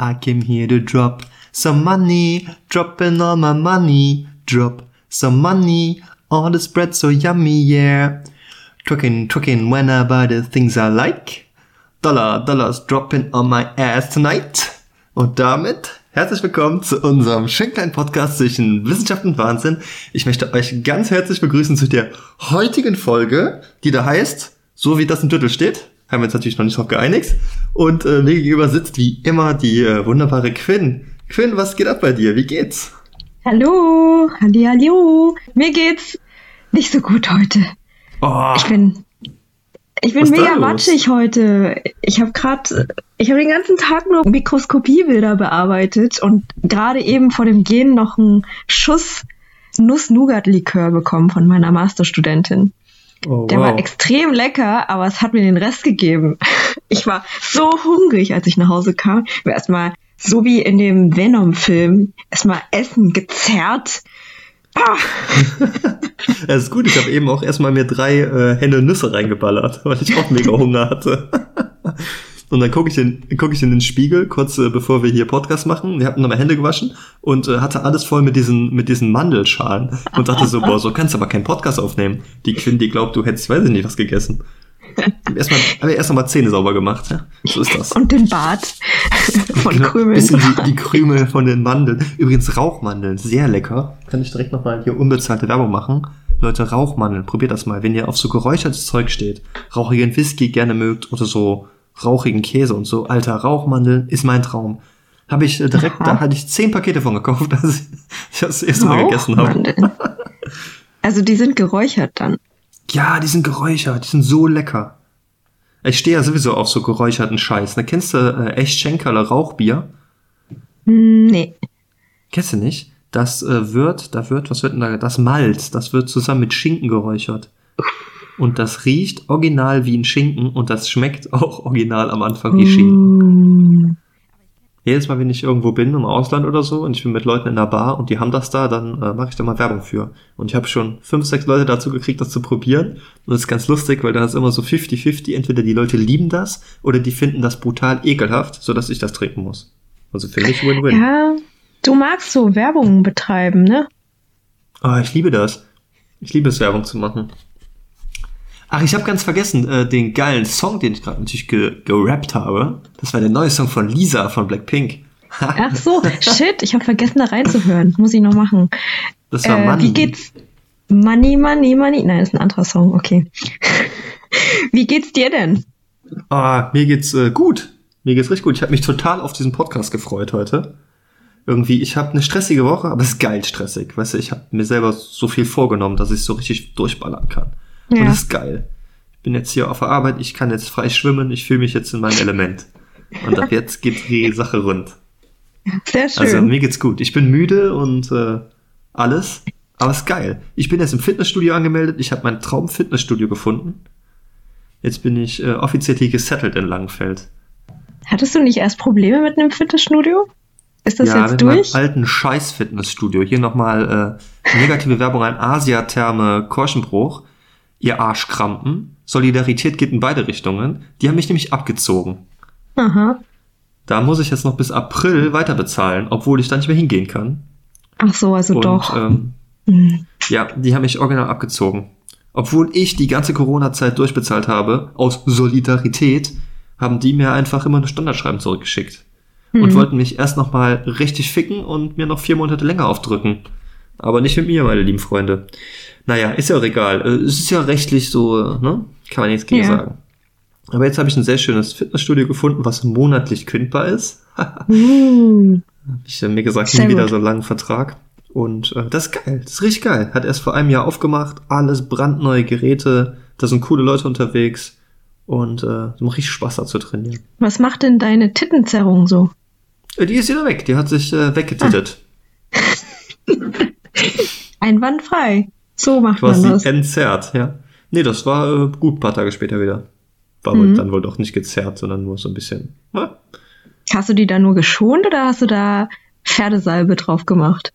I came here to drop some money, dropping all my money, drop some money, all the spread so yummy, yeah. Trucking, trucking when I buy the things I like. Dollar, dollars dropping on my ass tonight. Und damit herzlich willkommen zu unserem schönen kleinen Podcast zwischen Wissenschaft und Wahnsinn. Ich möchte euch ganz herzlich begrüßen zu der heutigen Folge, die da heißt, so wie das im Titel steht, haben wir uns natürlich noch nicht drauf geeinigt. Und äh, mir gegenüber sitzt wie immer die äh, wunderbare Quinn. Quinn, was geht ab bei dir? Wie geht's? Hallo, halli, hallo. Mir geht's nicht so gut heute. Oh, Ich bin, ich bin Was mega matschig heute. Ich habe gerade, ich habe den ganzen Tag nur Mikroskopiebilder bearbeitet und gerade eben vor dem Gehen noch einen Schuss Nuss-Nougat-Likör bekommen von meiner Masterstudentin. Oh, Der war extrem lecker, aber es hat mir den Rest gegeben. Ich war so hungrig, als ich nach Hause kam. Ich war erstmal, so wie in dem Venom-Film, erstmal Essen gezerrt. Ah, Das ist gut, ich habe eben auch erstmal mir drei äh, Hände Nüsse reingeballert, weil ich auch mega Hunger hatte. Und dann gucke ich, in- guck ich in den Spiegel, kurz äh, bevor wir hier Podcast machen. Wir hatten nochmal Hände gewaschen und äh, hatte alles voll mit diesen, mit diesen Mandelschalen. Und dachte so, boah, so kannst du aber keinen Podcast aufnehmen. Die Quinn, die glaubt, du hättest, weiß ich nicht, was gegessen. Erstmal, aber erst mal Zähne sauber gemacht, ja. So ist das. und den Bart von Genau, Krümeln. Bisschen die, die Krümel von den Mandeln. Übrigens Rauchmandeln, sehr lecker. Kann ich direkt nochmal hier unbezahlte Werbung machen. Leute, Rauchmandeln, probiert das mal. Wenn ihr auf so geräuchertes Zeug steht, rauchigen Whisky gerne mögt oder so rauchigen Käse und so, alter, Rauchmandeln ist mein Traum. Habe ich äh, direkt, Aha. da hatte ich zehn Pakete von gekauft, als ich das erste Mal gegessen habe. Also die sind geräuchert dann. Ja, die sind geräuchert, die sind so lecker. Ich stehe ja sowieso auf so geräucherten Scheiß. Ne? Kennst du äh, echt Schenkerle Rauchbier? Hm, Nee. Kennst du nicht? Das äh, wird, da wird, was wird denn da? Das Malz, das wird zusammen mit Schinken geräuchert. Und das riecht original wie ein Schinken und das schmeckt auch original am Anfang wie Schinken. Mm. Jedes Mal, wenn ich irgendwo bin, im Ausland oder so, und ich bin mit Leuten in der Bar und die haben das da, dann äh, mache ich da mal Werbung für. Und ich habe schon fünf, sechs Leute dazu gekriegt, das zu probieren. Und das ist ganz lustig, weil da ist immer so 50-50. Entweder die Leute lieben das oder die finden das brutal ekelhaft, sodass ich das trinken muss. Also für mich Win-Win. Ja, du magst so Werbung betreiben, ne? Ah, ich liebe das. Ich liebe es, Werbung zu machen. Ach, ich habe ganz vergessen, äh, den geilen Song, den ich gerade natürlich ge gerappt habe. Das war der neue Song von Lisa von Blackpink. Ach so, shit, ich habe vergessen da reinzuhören. Muss ich noch machen. Das war Äh, Money. wie geht's? Money, Money, Money. Nein, ist ein anderer Song, okay. wie geht's dir denn? Ah, mir geht's äh, gut. Mir geht's richtig gut. Ich habe mich total auf diesen Podcast gefreut heute. Irgendwie, ich habe eine stressige Woche, aber es ist geil stressig. Weißt du, ich habe mir selber so viel vorgenommen, dass ich so richtig durchballern kann. Und Ja. das ist geil. Ich bin jetzt hier auf der Arbeit, ich kann jetzt frei schwimmen, ich fühle mich jetzt in meinem Element. Und ab jetzt geht die Sache rund. Sehr schön. Also mir geht's gut. Ich bin müde und äh, alles, aber es ist geil. Ich bin jetzt im Fitnessstudio angemeldet. Ich habe mein Traum-Fitnessstudio gefunden. Jetzt bin ich äh, offiziell hier gesettelt in Langenfeld. Hattest du nicht erst Probleme mit einem Fitnessstudio? Ist das ja, jetzt mit durch? meinem alten Scheiß-Fitnessstudio. Hier nochmal äh, negative Werbung an Asiatherme Korschenbruch. Ihr Arschkrampen. Solidarität geht in beide Richtungen. Die haben mich nämlich abgezogen. Aha. Da muss ich jetzt noch bis April weiter bezahlen, obwohl ich da nicht mehr hingehen kann. Ach so, also Und doch. Ähm, Hm. Ja, die haben mich original abgezogen. Obwohl ich die ganze Corona-Zeit durchbezahlt habe, aus Solidarität, haben die mir einfach immer eine Standardschreiben zurückgeschickt. Und Hm. wollten mich erst nochmal richtig ficken und mir noch vier Monate länger aufdrücken. Aber nicht mit mir, meine lieben Freunde. Naja, ist ja auch egal. Äh, Es ist ja rechtlich so, äh, ne? Kann man nichts gegen Ja. sagen. Aber jetzt habe ich ein sehr schönes Fitnessstudio gefunden, was monatlich kündbar ist. Hm. Ich habe mir gesagt, nie wieder so einen langen Vertrag. Und äh, das ist geil, das ist richtig geil. Hat erst vor einem Jahr aufgemacht, alles brandneue Geräte, da sind coole Leute unterwegs und äh, es macht richtig Spaß da zu trainieren. Was macht denn deine Tittenzerrung so? Äh, die ist wieder weg, die hat sich äh, weggetittet. Einwandfrei. So macht man Quasi das. entzerrt, ja. Nee, das war äh, gut, ein paar Tage später wieder. War Mhm. wohl dann wohl doch nicht gezerrt, sondern nur so ein bisschen. Ja. Hast du die da nur geschont oder hast du da Pferdesalbe drauf gemacht?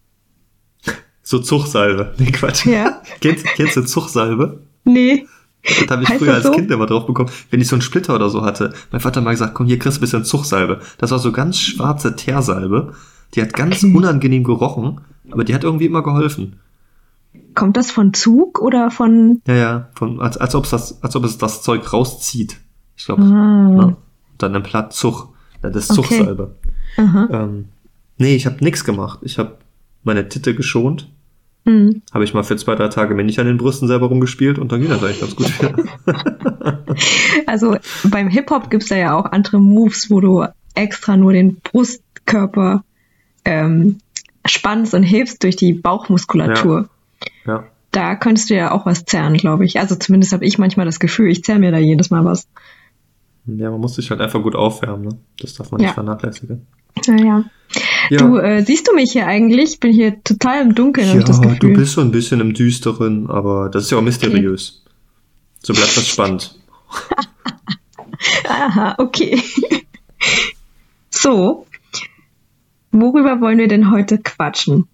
So Zuchsalbe. Nee, Quatsch. Ja. kennst, kennst du Zuchsalbe? Nee. Das habe ich Heißt früher als so? Kind immer drauf bekommen, wenn ich so einen Splitter oder so hatte. Mein Vater hat mal gesagt, komm, hier kriegst du ein bisschen Zuchsalbe. Das war so ganz schwarze Teersalbe. Die hat ganz Okay. unangenehm gerochen, aber die hat irgendwie immer geholfen. Kommt das von Zug oder von. Ja, ja, von, als, als, ob es das, als ob es das Zeug rauszieht. Ich glaube, Ah, ne? dann ein Platt Zug. Ja, Das ist Okay. Zuchsalbe. aha. Ähm, nee, ich habe nichts gemacht. Ich habe meine Titte geschont. Hm. Habe ich mal für zwei, drei Tage mir nicht an den Brüsten selber rumgespielt und dann ging das eigentlich ganz gut wieder. Also beim Hip-Hop gibt's da ja auch andere Moves, wo du extra nur den Brustkörper ähm, spannst und hebst durch die Bauchmuskulatur. ja. Da könntest du ja auch was zerren, glaube ich. Also zumindest habe ich manchmal das Gefühl, ich zerre mir da jedes Mal was. Ja, man muss sich halt einfach gut aufwärmen, ne? Das darf man Ja. nicht vernachlässigen. Naja. Ja, Du, äh, siehst du mich hier eigentlich? Ich bin hier total im Dunkeln, habe ich das ja Gefühl. du bist so ein bisschen im Düsteren, aber das ist ja auch mysteriös. So bleibt das spannend. Aha, okay. so. Worüber wollen wir denn heute quatschen?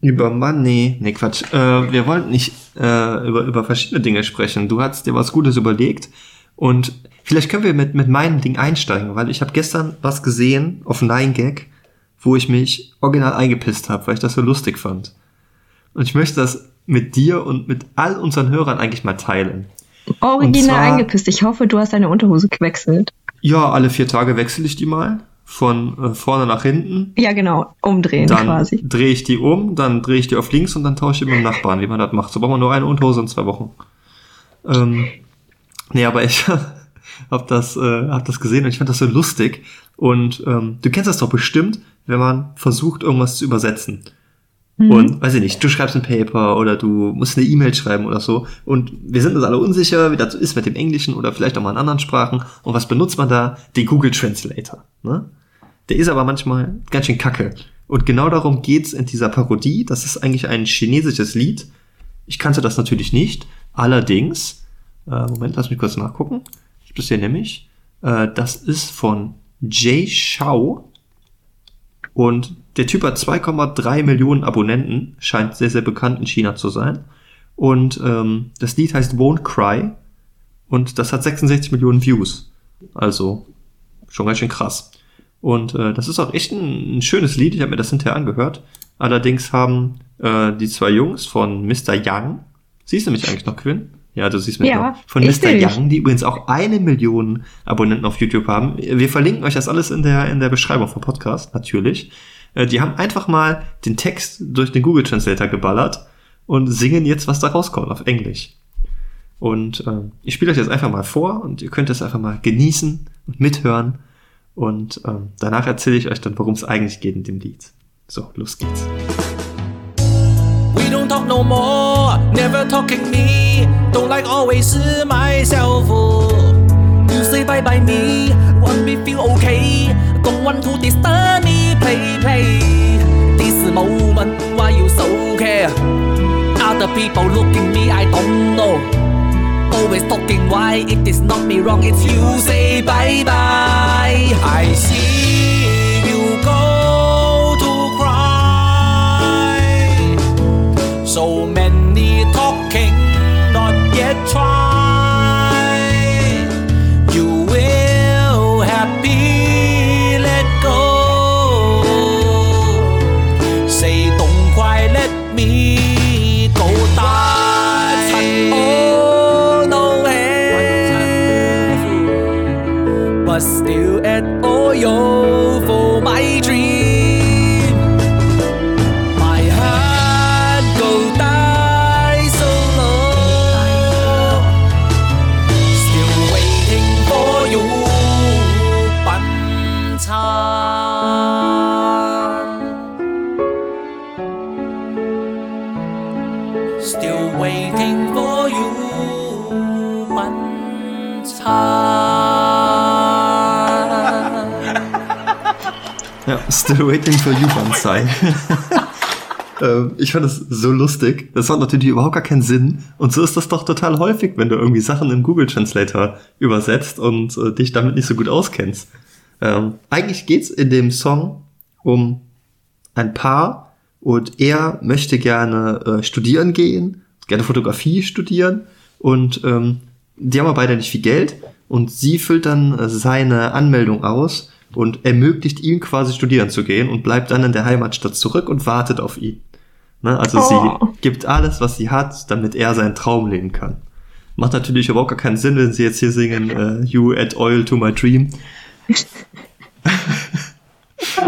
Über Money. Nee, Quatsch. Äh, wir wollten nicht äh, über, über verschiedene Dinge sprechen. Du hast dir was Gutes überlegt. Und vielleicht können wir mit, mit meinem Ding einsteigen, weil ich habe gestern was gesehen auf 9gag, wo ich mich original eingepisst habe, weil ich das so lustig fand. Und ich möchte das mit dir und mit all unseren Hörern eigentlich mal teilen. Original zwar- eingepisst. Ich hoffe, du hast deine Unterhose gewechselt. Ja, alle vier Tage wechsle ich die mal. Von äh, vorne nach hinten. Ja, genau. Umdrehen Dann quasi. drehe ich die um, dann drehe ich die auf links und dann tausche ich mit dem Nachbarn, wie man das macht. So braucht man nur eine Unterhose in zwei Wochen. Ähm, nee, aber ich hab das, äh, hab das gesehen und ich fand das so lustig. Und ähm, du kennst das doch bestimmt, wenn man versucht, irgendwas zu übersetzen. Mhm. Und weiß ich nicht, du schreibst ein Paper oder du musst eine E-Mail schreiben oder so. Und wir sind uns alle unsicher, wie das ist mit dem Englischen oder vielleicht auch mal in anderen Sprachen. Und was benutzt man da? Den Google Translator. Ne? Der ist aber manchmal ganz schön kacke. Und genau darum geht's in dieser Parodie. Das ist eigentlich ein chinesisches Lied. Ich kannte das natürlich nicht. Allerdings, äh, Moment, lass mich kurz nachgucken. Ich hab das hier nämlich. Äh, das ist von Jay Shao. Und der Typ hat 2,3 Millionen Abonnenten, scheint sehr, sehr bekannt in China zu sein. Und ähm, das Lied heißt Won't Cry und das hat 66 Millionen Views. Also schon ganz schön krass. Und äh, das ist auch echt ein, ein schönes Lied, ich habe mir das hinterher angehört. Allerdings haben äh, die zwei Jungs von Mr. Young, siehst du mich eigentlich noch, Quinn? Ja, du siehst mich Ja, noch. Von Mr. Young, die übrigens auch eine Million Abonnenten auf YouTube haben. Wir verlinken euch das alles in der, in der Beschreibung vom Podcast, natürlich. Äh, Die haben einfach mal den Text durch den Google Translator geballert und singen jetzt, was da rauskommt auf Englisch. Und ähm, ich spiele euch jetzt einfach mal vor und ihr könnt es einfach mal genießen und mithören. Und ähm, danach erzähle ich euch dann, worum es eigentlich geht in dem Lied. So, los geht's. We don't talk no more, never talking me. Don't like always myself. You say bye bye me, want me feel okay. Don't want to disturb me, play play. This moment why you so care? Other people looking me, I don't know. Always talking why it is not me wrong, it's you say bye bye. I see Still Waiting for You, Banzai. Ähm, ich fand das so lustig. Das hat natürlich überhaupt gar keinen Sinn. Und so ist das doch total häufig, wenn du irgendwie Sachen im Google Translator übersetzt und äh, dich damit nicht so gut auskennst. Ähm, eigentlich geht's in dem Song um ein Paar und er möchte gerne äh, studieren gehen, gerne Fotografie studieren und ähm, die haben aber beide nicht viel Geld und sie füllt dann äh, seine Anmeldung aus und ermöglicht ihm quasi studieren zu gehen und bleibt dann in der Heimatstadt zurück und wartet auf ihn. Ne? Also Oh. sie gibt alles, was sie hat, damit er seinen Traum leben kann. Macht natürlich überhaupt gar keinen Sinn, wenn sie jetzt hier singen äh, You add oil to my dream.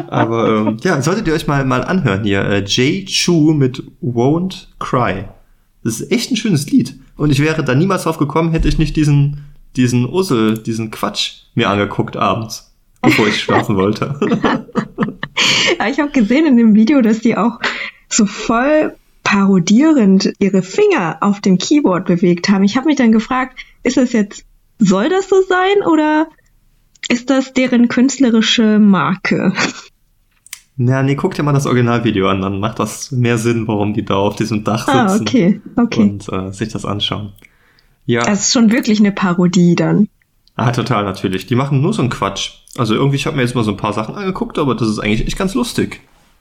Aber ähm, ja, solltet ihr euch mal, mal anhören hier. Äh, Jay Chu mit Won't Cry. Das ist echt ein schönes Lied. Und ich wäre da niemals drauf gekommen, hätte ich nicht diesen, diesen Ussel, diesen Quatsch mir angeguckt abends, bevor ich schlafen wollte. Ich habe gesehen in dem Video, dass die auch so voll parodierend ihre Finger auf dem Keyboard bewegt haben. Ich habe mich dann gefragt, ist das jetzt, soll das so sein oder ist das deren künstlerische Marke? Na, nee, guck dir mal das Originalvideo an, dann macht das mehr Sinn, warum die da auf diesem Dach sitzen Ah, okay, okay. und äh, sich das anschauen. Ja, Das ist schon wirklich eine Parodie dann. Ah, total natürlich. Die machen nur so einen Quatsch. Also irgendwie, ich habe mir jetzt mal so ein paar Sachen angeguckt, aber das ist eigentlich echt ganz lustig.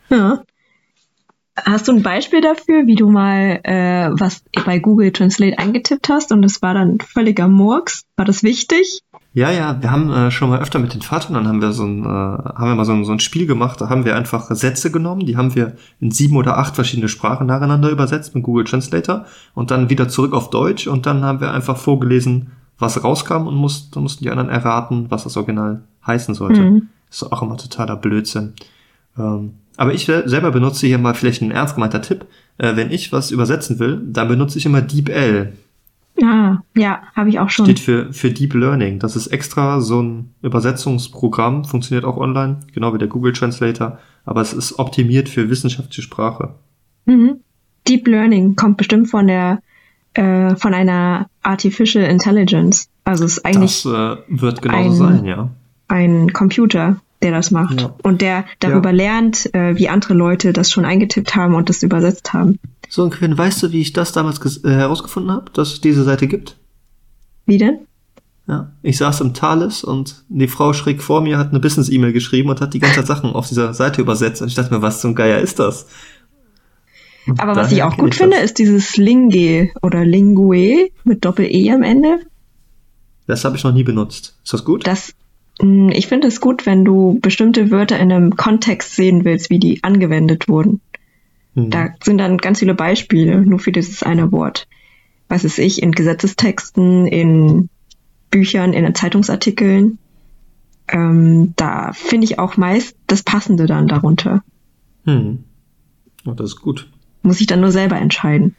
Ja. Hast du ein Beispiel dafür, wie du mal äh, was bei Google Translate eingetippt hast und es war dann völliger Murks? War das wichtig? Ja, ja, wir haben äh, schon mal öfter mit den Vatern, dann haben wir so ein, äh, haben wir mal so ein, so ein Spiel gemacht, da haben wir einfach Sätze genommen, die haben wir in sieben oder acht verschiedene Sprachen nacheinander übersetzt mit Google Translator und dann wieder zurück auf Deutsch und dann haben wir einfach vorgelesen, was rauskam und mussten, dann mussten die anderen erraten, was das Original heißen sollte. Mhm. Das ist auch immer totaler Blödsinn. Ähm, aber ich sel- selber benutze hier mal vielleicht ein ernst gemeinter Tipp. Äh, wenn ich was übersetzen will, dann benutze ich immer DeepL. Ah, ja, habe ich auch schon. Steht für, für Deep Learning. Das ist extra so ein Übersetzungsprogramm, funktioniert auch online, genau wie der Google Translator, aber es ist optimiert für wissenschaftliche Sprache. Mhm. Deep Learning kommt bestimmt von der äh, von einer Artificial Intelligence. Also es ist eigentlich Das äh, wird genauso ein- sein, ja. ein Computer, der das macht Ja. und der darüber lernt, äh, wie andere Leute das schon eingetippt haben und das übersetzt haben. So, und Quinn, weißt du, wie ich das damals äh, herausgefunden habe, dass es diese Seite gibt? Wie denn? Ja, ich saß im Thales und die Frau schräg vor mir hat eine Business-E-Mail geschrieben und hat die ganze Zeit Sachen auf dieser Seite übersetzt und ich dachte mir, was zum Geier ist das? Aber was ich auch gut ich finde, das. ist dieses Linge oder Lingue mit Doppel-E am Ende. Das habe ich noch nie benutzt. Ist das gut? Das, mh, ich finde es gut, wenn du bestimmte Wörter in einem Kontext sehen willst, wie die angewendet wurden. Hm. Da sind dann ganz viele Beispiele, nur für dieses eine Wort. Was ist ich, in Gesetzestexten, in Büchern, in Zeitungsartikeln. Ähm, da finde ich auch meist das Passende dann darunter. Hm. Oh, das ist gut. Muss ich dann nur selber entscheiden.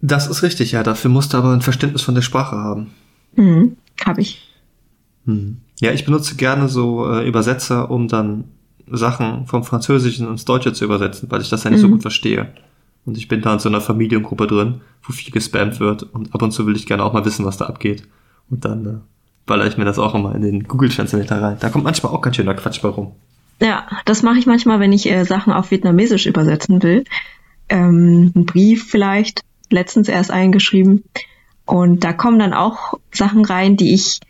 Das ist richtig, ja. Dafür musst du aber ein Verständnis von der Sprache haben. Hm, Habe ich. Hm. Ja, ich benutze gerne so äh, Übersetzer, um dann Sachen vom Französischen ins Deutsche zu übersetzen, weil ich das ja nicht so Mhm. gut verstehe. Und ich bin da in so einer Familiengruppe drin, wo viel gespammt wird und ab und zu will ich gerne auch mal wissen, was da abgeht. Und dann äh, baller ich mir das auch immer in den Google Translator rein. Da kommt manchmal auch ganz schöner Quatsch bei rum. Ja, das mache ich manchmal, wenn ich äh, Sachen auf Vietnamesisch übersetzen will. Ähm, einen Brief vielleicht, letztens erst eingeschrieben. Und da kommen dann auch Sachen rein, die ich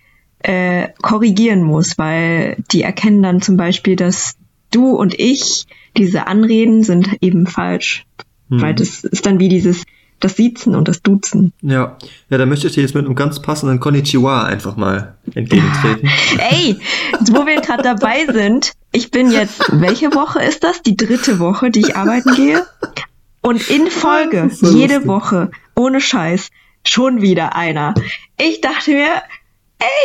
äh, korrigieren muss, weil die erkennen dann zum Beispiel, dass du und ich, diese Anreden sind eben falsch. Hm. Weil das ist dann wie dieses, das Siezen und das Duzen. Ja, ja, da möchte ich dir jetzt mit einem ganz passenden Konnichiwa einfach mal entgegentreten. Ey, wo wir gerade dabei sind, ich bin jetzt, welche Woche ist das? Die dritte Woche, die ich arbeiten gehe. Und in Folge, so jede. Woche, ohne Scheiß, schon wieder einer. Ich dachte mir,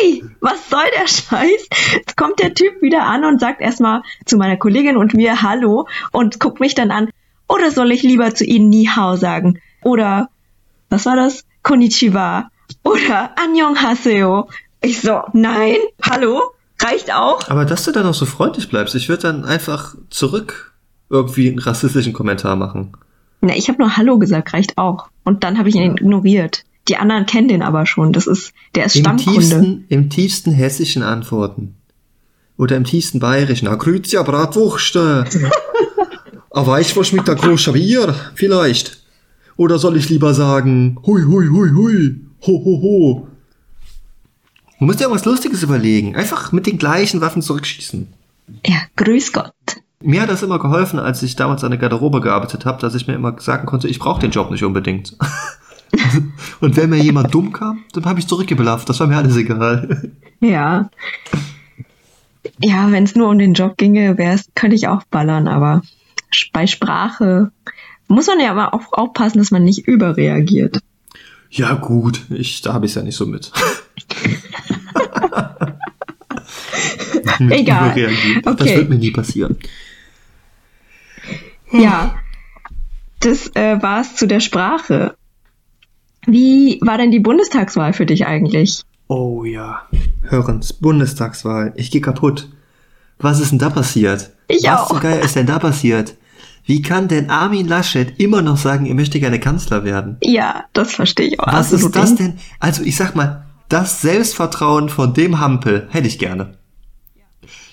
ey, was soll der Scheiß? Jetzt kommt der Typ wieder an und sagt erstmal zu meiner Kollegin und mir Hallo und guckt mich dann an. Oder soll ich lieber zu Ihnen Ni Hao sagen? Oder, was war das? Konnichiwa. Oder Annyeonghaseyo. Ich so, nein, hallo, reicht auch. Aber dass du dann auch so freundlich bleibst, ich würde dann einfach zurück irgendwie einen rassistischen Kommentar machen. Na, ich habe nur Hallo gesagt, reicht auch. Und dann habe ich ihn ignoriert. Die anderen kennen den aber schon. Das ist, der ist Im Stammkunde. tiefsten, Im tiefsten hessischen Antworten. Oder im tiefsten bayerischen. Na, grüezi, ja, Bratwurst. Ah, weißt du was mit der Bier? Vielleicht. Oder soll ich lieber sagen, hui, hui, hui, hui, ho, ho, ho. Du musst dir irgendwas Lustiges überlegen. Einfach mit den gleichen Waffen zurückschießen. Ja, grüß Gott. Mir hat das immer geholfen, als ich damals an der Garderobe gearbeitet habe, dass ich mir immer sagen konnte, ich brauche den Job nicht unbedingt. Und wenn mir jemand dumm kam, dann habe ich zurückgebelafft. Das war mir alles egal. Ja. Ja, wenn es nur um den Job ginge, wär's, könnte ich auch ballern, aber bei Sprache muss man ja aber auch aufpassen, dass man nicht überreagiert. Ja, gut, ich, da habe ich es ja nicht so mit. mit Egal. überreagieren. Das Okay. wird mir nie passieren. Ja, das äh, war's zu der Sprache. Wie war denn die Bundestagswahl für dich eigentlich? Oh ja. Hörens, Bundestagswahl. Ich gehe kaputt. Was ist denn da passiert? Ich Was auch. zum Geier ist denn da passiert? Wie kann denn Armin Laschet immer noch sagen, er möchte gerne Kanzler werden? Ja, das verstehe ich auch. Was ist das denn? Also ich sag mal, das Selbstvertrauen von dem Hampel hätte ich gerne.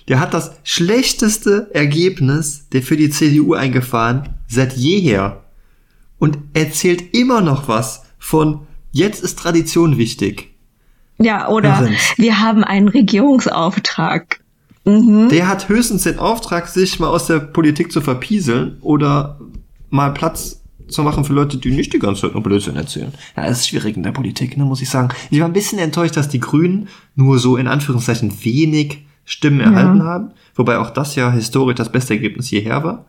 Der hat das schlechteste Ergebnis der für die CDU eingefahren seit jeher. Und erzählt immer noch was von jetzt ist Tradition wichtig. Ja, oder Hörens. wir haben einen Regierungsauftrag. Mhm. Der hat höchstens den Auftrag, sich mal aus der Politik zu verpieseln oder mal Platz zu machen für Leute, die nicht die ganze Zeit nur Blödsinn erzählen. Ja, es ist schwierig in der Politik, ne, muss ich sagen. Ich war ein bisschen enttäuscht, dass die Grünen nur so in Anführungszeichen wenig Stimmen erhalten haben, wobei auch das ja historisch das beste Ergebnis jeher war.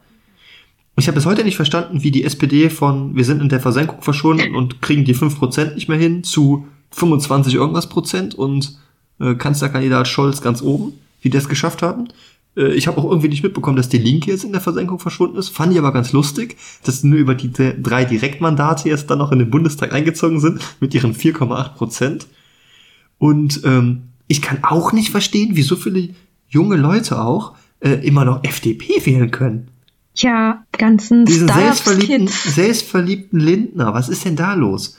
Ich habe bis heute nicht verstanden, wie die SPD von wir sind in der Versenkung verschwunden und kriegen die 5% nicht mehr hin zu 25 irgendwas Prozent und äh, Kanzlerkandidat Scholz ganz oben, wie die das geschafft haben. Äh, ich habe auch irgendwie nicht mitbekommen, dass die Linke jetzt in der Versenkung verschwunden ist. Fand ich aber ganz lustig, dass nur über die drei Direktmandate jetzt dann noch in den Bundestag eingezogen sind mit ihren 4,8 Prozent. Und ähm, ich kann auch nicht verstehen, wie so viele junge Leute auch äh, immer noch FDP wählen können. Ja, ganzen Diesen selbstverliebten, selbstverliebten Lindner, was ist denn da los?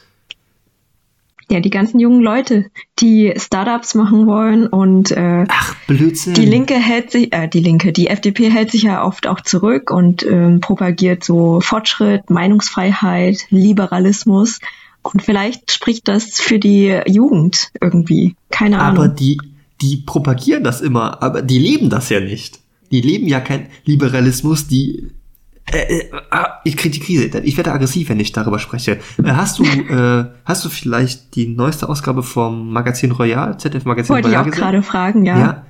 Ja, die ganzen jungen Leute, die Startups machen wollen und äh, Ach, Blödsinn. die Linke hält sich, äh, die Linke, die FDP hält sich ja oft auch zurück und ähm, propagiert so Fortschritt, Meinungsfreiheit, Liberalismus. Und vielleicht spricht das für die Jugend irgendwie. Keine Ahnung. Aber die, die propagieren das immer, aber die leben das ja nicht. Die leben ja kein Liberalismus, die. Äh, äh, ah, ich kriege die Krise. Ich werde aggressiv, wenn ich darüber spreche. Äh, hast du, äh, hast du vielleicht die neueste Ausgabe vom Magazin Royal, ZDF Magazin Wollte ich Royal auch gesehen? gerade fragen, ja. Ja.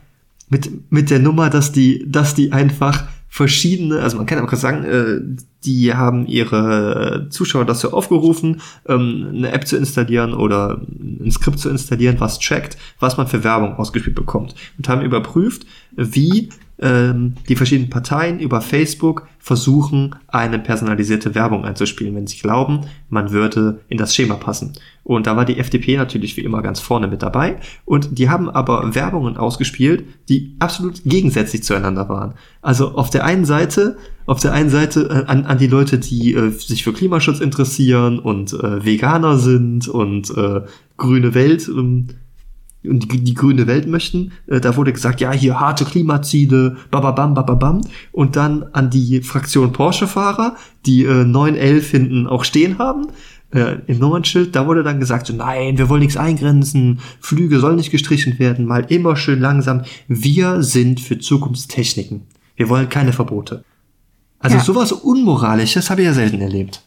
Mit, mit der Nummer, dass die, dass die einfach verschiedene, also man kann aber kurz sagen, äh, die haben ihre Zuschauer dazu aufgerufen, ähm, eine App zu installieren oder ein Skript zu installieren, was checkt, was man für Werbung ausgespielt bekommt. Und haben überprüft, wie ähm, die verschiedenen Parteien über Facebook versuchen, eine personalisierte Werbung einzuspielen, wenn sie glauben, man würde in das Schema passen. Und da war die FDP natürlich wie immer ganz vorne mit dabei. Und die haben aber Werbungen ausgespielt, die absolut gegensätzlich zueinander waren. Also auf der einen Seite, auf der einen Seite äh, an, an die Leute, die äh, sich für Klimaschutz interessieren und äh, Veganer sind und äh, grüne Welt ähm, und die, die grüne Welt möchten. Äh, da wurde gesagt, ja, hier harte Klimaziele, bababam, bababam. Und dann an die Fraktion Porsche-Fahrer, die äh, 911 hinten auch stehen haben, äh, im Nummernschild, da wurde dann gesagt, so, nein, wir wollen nichts eingrenzen, Flüge sollen nicht gestrichen werden, mal immer schön langsam. Wir sind für Zukunftstechniken. Wir wollen keine Verbote. Also Ja. sowas Unmoralisches habe ich ja selten erlebt.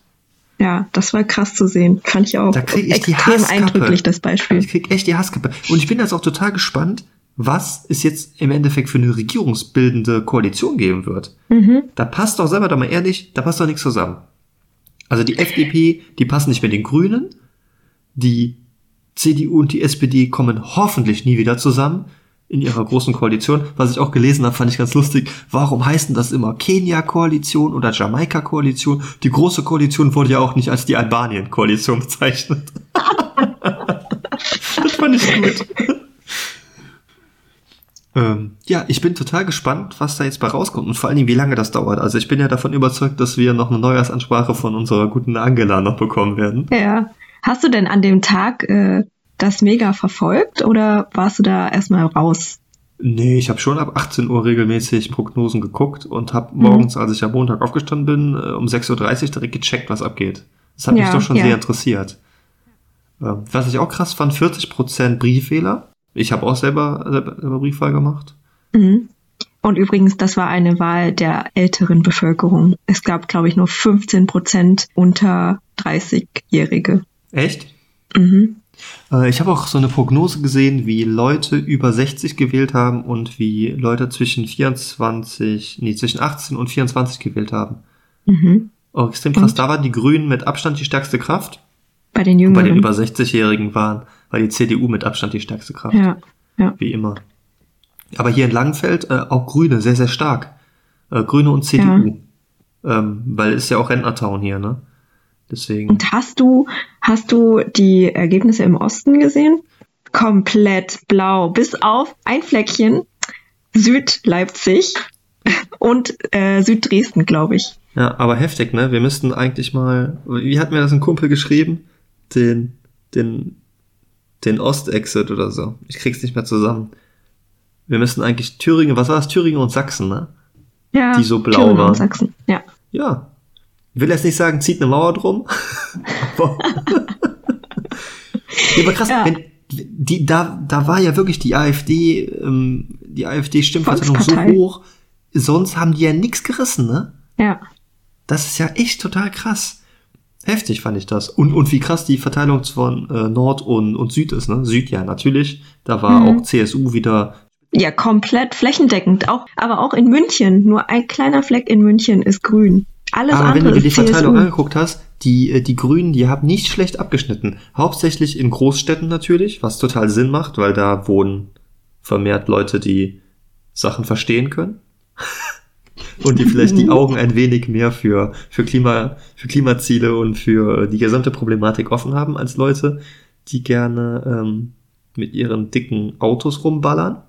Ja, das war krass zu sehen. Fand ich auch Da krieg ich die extrem Hasskappe. eindrücklich, das Beispiel. Ich krieg echt die Hasskappe. Und ich bin jetzt auch total gespannt, was es jetzt im Endeffekt für eine regierungsbildende Koalition geben wird. Mhm. Da passt doch, selber doch mal ehrlich, da passt doch nichts zusammen. Also die FDP, die passen nicht mit den Grünen. Die CDU und die SPD kommen hoffentlich nie wieder zusammen in ihrer großen Koalition. Was ich auch gelesen habe, fand ich ganz lustig. Warum heißt denn das immer Kenia-Koalition oder Jamaika-Koalition? Die große Koalition wurde ja auch nicht als die Albanien-Koalition bezeichnet. das fand ich gut. Ähm, ja, ich bin total gespannt, was da jetzt bei rauskommt und vor allen Dingen, wie lange das dauert. Also ich bin ja davon überzeugt, dass wir noch eine Neujahrsansprache von unserer guten Angela noch bekommen werden. Ja. Hast du denn an dem Tag äh, das mega verfolgt oder warst du da erstmal raus? Nee, ich habe schon ab 18 Uhr regelmäßig Prognosen geguckt und habe Mhm. morgens, als ich am Montag aufgestanden bin, äh, um 6.30 Uhr direkt gecheckt, was abgeht. Das hat mich Ja, doch schon ja. sehr interessiert. Ähm, Was ich auch krass fand, 40% Briefwähler. Ich habe auch selber, selber, selber Briefwahl gemacht. Mhm. Und übrigens, das war eine Wahl der älteren Bevölkerung. Es gab, glaube ich, nur 15 Prozent unter 30-Jährige. Echt? Mhm. Äh, ich habe auch so eine Prognose gesehen, wie Leute über 60 gewählt haben und wie Leute zwischen 24, nee, zwischen 18 und 24 gewählt haben. Mhm. Oh, extrem krass. Und? Da waren die Grünen mit Abstand die stärkste Kraft. Bei den Und Jüngeren. bei den über 60-Jährigen waren, war die CDU mit Abstand die stärkste Kraft. ja, ja. Wie immer. Aber hier in Langenfeld äh, auch Grüne, sehr, sehr stark. Äh, Grüne und CDU. Ähm, weil ist ja auch Rentnertown hier, ne? Deswegen. Und hast du, hast du die Ergebnisse im Osten gesehen? Komplett blau, bis auf ein Fleckchen Südleipzig und äh, Süddresden, glaube ich. Ja, aber heftig, ne? Wir müssten eigentlich mal, wie hat mir das ein Kumpel geschrieben? Den, den, den Ostexit oder so. Ich krieg's nicht mehr zusammen. Wir müssten eigentlich Thüringen, was war das? Thüringen und Sachsen, ne? Ja, Die so blau Thüringen waren. und Sachsen. Ja. Ja. Ich will jetzt nicht sagen, zieht eine Mauer drum. aber, ja, aber krass, Ja. wenn, die, da, da war ja wirklich die AfD, ähm, die AfD-Stimmverteilung so hoch. Sonst haben die ja nix gerissen, ne? Ja. Das ist ja echt total krass. Heftig fand ich das. Und, und wie krass die Verteilung von äh, Nord und, und Süd ist, ne? Süd ja, natürlich. Da war Mhm. auch CSU wieder. Ja, komplett flächendeckend. Auch, aber auch in München. Nur ein kleiner Fleck in München ist grün. Alles Aber wenn du dir die Verteilung CSU. angeguckt hast, die, äh, die Grünen, die haben nicht schlecht abgeschnitten. Hauptsächlich in Großstädten natürlich, was total Sinn macht, weil da wohnen vermehrt Leute, die Sachen verstehen können. und die vielleicht die Augen ein wenig mehr für, für, Klima, für Klimaziele und für die gesamte Problematik offen haben, als Leute, die gerne ähm, mit ihren dicken Autos rumballern.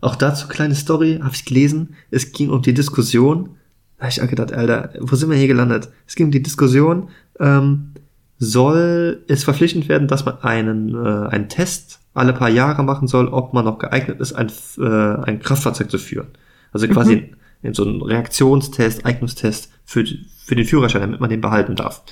Auch dazu kleine Story, habe ich gelesen. Es ging um die Diskussion. Da hab ich auch gedacht, Alter, wo sind wir hier gelandet? Es ging um die Diskussion, ähm, soll es verpflichtend werden, dass man einen, äh, einen Test alle paar Jahre machen soll, ob man noch geeignet ist, ein, äh, ein Kraftfahrzeug zu führen. Also quasi in, in so einen Reaktionstest, Eignungstest für, für den Führerschein, damit man den behalten darf.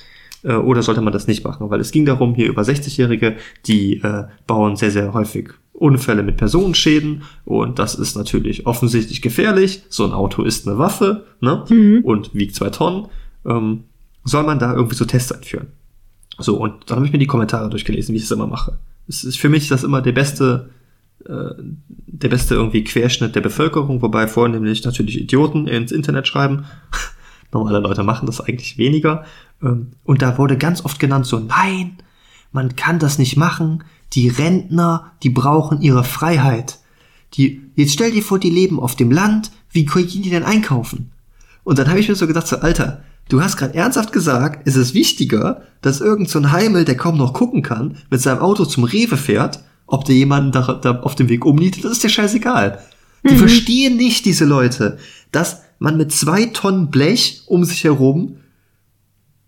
Äh, oder sollte man das nicht machen? Weil es ging darum, hier über 60-Jährige, die äh, bauen sehr, sehr häufig Unfälle mit Personenschäden und das ist natürlich offensichtlich gefährlich. So ein Auto ist eine Waffe ne? Mhm. und wiegt zwei Tonnen. Ähm, soll man da irgendwie so Tests einführen? So, und dann habe ich mir die Kommentare durchgelesen, wie ich es immer mache. Es ist für mich das immer der beste, äh, der beste irgendwie Querschnitt der Bevölkerung, wobei vornehmlich natürlich Idioten ins Internet schreiben. Normale Leute machen das eigentlich weniger. Ähm, und da wurde ganz oft genannt so, nein, man kann das nicht machen. Die Rentner, die brauchen ihre Freiheit. Die, jetzt stell dir vor, die leben auf dem Land. Wie können die denn einkaufen? Und dann habe ich mir so gedacht, so, Alter, du hast gerade ernsthaft gesagt, es ist wichtiger, dass irgend so ein Heimel, der kaum noch gucken kann, mit seinem Auto zum Rewe fährt, ob der jemanden da, da auf dem Weg umnietet, das ist dir scheißegal. Die verstehen nicht, diese Leute, dass man mit zwei Tonnen Blech um sich herum,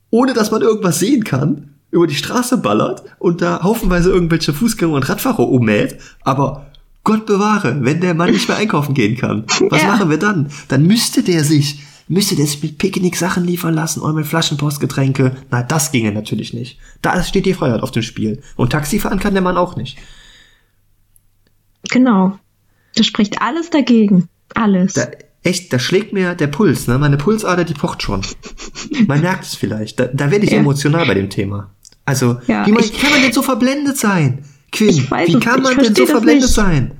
ohne dass man irgendwas sehen kann, über die Straße ballert und da haufenweise irgendwelche Fußgänger und Radfahrer ummäht, aber Gott bewahre, wenn der Mann nicht mehr einkaufen gehen kann, was Ja. machen wir dann? Dann müsste der sich, müsste der sich mit Picknick Sachen liefern lassen und mit Flaschenpostgetränke. Na, das ginge natürlich nicht. Da steht die Freiheit auf dem Spiel. Und Taxi fahren kann der Mann auch nicht. Genau. Das spricht alles dagegen. Alles. Da, echt, da schlägt mir der Puls, ne? Meine Pulsader, die pocht schon. Man merkt es vielleicht. Da, da werde ich Ja. emotional bei dem Thema. Also, Ja, wie, man, ich- kann man denn so verblendet sein? Quinn, wie kann man denn so verblendet nicht. sein?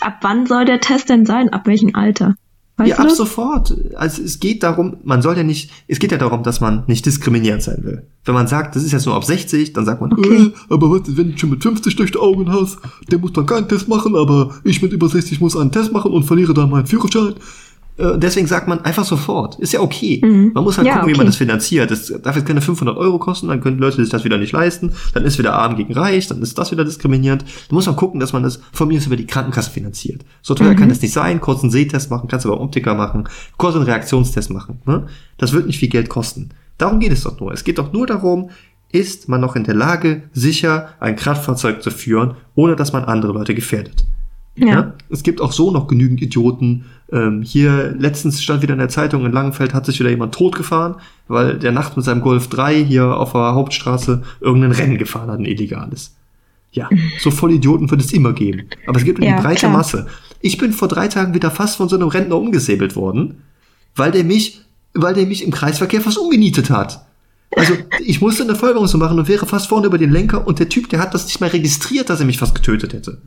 Ab wann soll der Test denn sein? Ab welchem Alter? Weißt ja, ab das? sofort. Also es geht darum, man soll ja nicht, es geht ja darum, dass man nicht diskriminierend sein will. Wenn man sagt, das ist jetzt nur ab 60, dann sagt man, Okay. äh, aber was, wenn du schon mit 50 durch die Augen hast, der muss dann keinen Test machen, aber ich mit über 60 muss einen Test machen und verliere dann meinen Führerschein. Äh, Deswegen sagt man einfach sofort. Ist ja okay. Mhm. Man muss halt Ja, gucken, wie man okay. das finanziert. Das darf jetzt keine 500 Euro kosten, dann können Leute sich das wieder nicht leisten. Dann ist wieder arm gegen reich, dann ist das wieder diskriminierend. Da muss man gucken, dass man das von mir aus über die Krankenkasse finanziert. So teuer Mhm. kann das nicht sein. Kurz einen Sehtest machen, kannst du beim Optiker machen. Kurz einen Reaktionstest machen. Ne? Das wird nicht viel Geld kosten. Darum geht es doch nur. Es geht doch nur darum, ist man noch in der Lage, sicher ein Kraftfahrzeug zu führen, ohne dass man andere Leute gefährdet. Ja. Ja? Es gibt auch so noch genügend Idioten. Ähm, hier letztens stand wieder in der Zeitung, in Langenfeld hat sich wieder jemand totgefahren, weil der Nacht mit seinem Golf 3 hier auf der Hauptstraße irgendein Rennen gefahren hat, ein illegales. Ja, so voll Idioten wird es immer geben. Aber es gibt nur Ja, breite klar. Masse. Ich bin vor drei Tagen wieder fast von so einem Rentner umgesäbelt worden, weil der mich, weil der mich im Kreisverkehr fast umgenietet hat. Also ich musste eine Folgerung so machen und wäre fast vorne über den Lenker und der Typ, der hat das nicht mal registriert, dass er mich fast getötet hätte.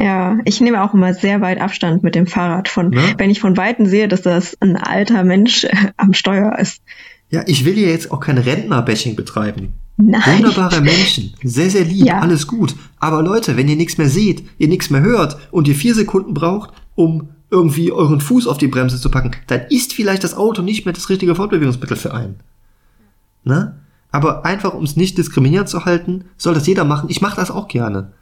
Ja, ich nehme auch immer sehr weit Abstand mit dem Fahrrad von, Ne? wenn ich von Weitem sehe, dass das ein alter Mensch äh, am Steuer ist. Ja, ich will hier jetzt auch kein Rentner-Bashing betreiben. Nein. Wunderbare Menschen, sehr, sehr lieb, Ja. alles gut. Aber Leute, wenn ihr nichts mehr seht, ihr nichts mehr hört und ihr vier Sekunden braucht, um irgendwie euren Fuß auf die Bremse zu packen, dann ist vielleicht das Auto nicht mehr das richtige Fortbewegungsmittel für einen. Ne? Aber einfach, um es nicht diskriminierend zu halten, soll das jeder machen. Ich mache das auch gerne.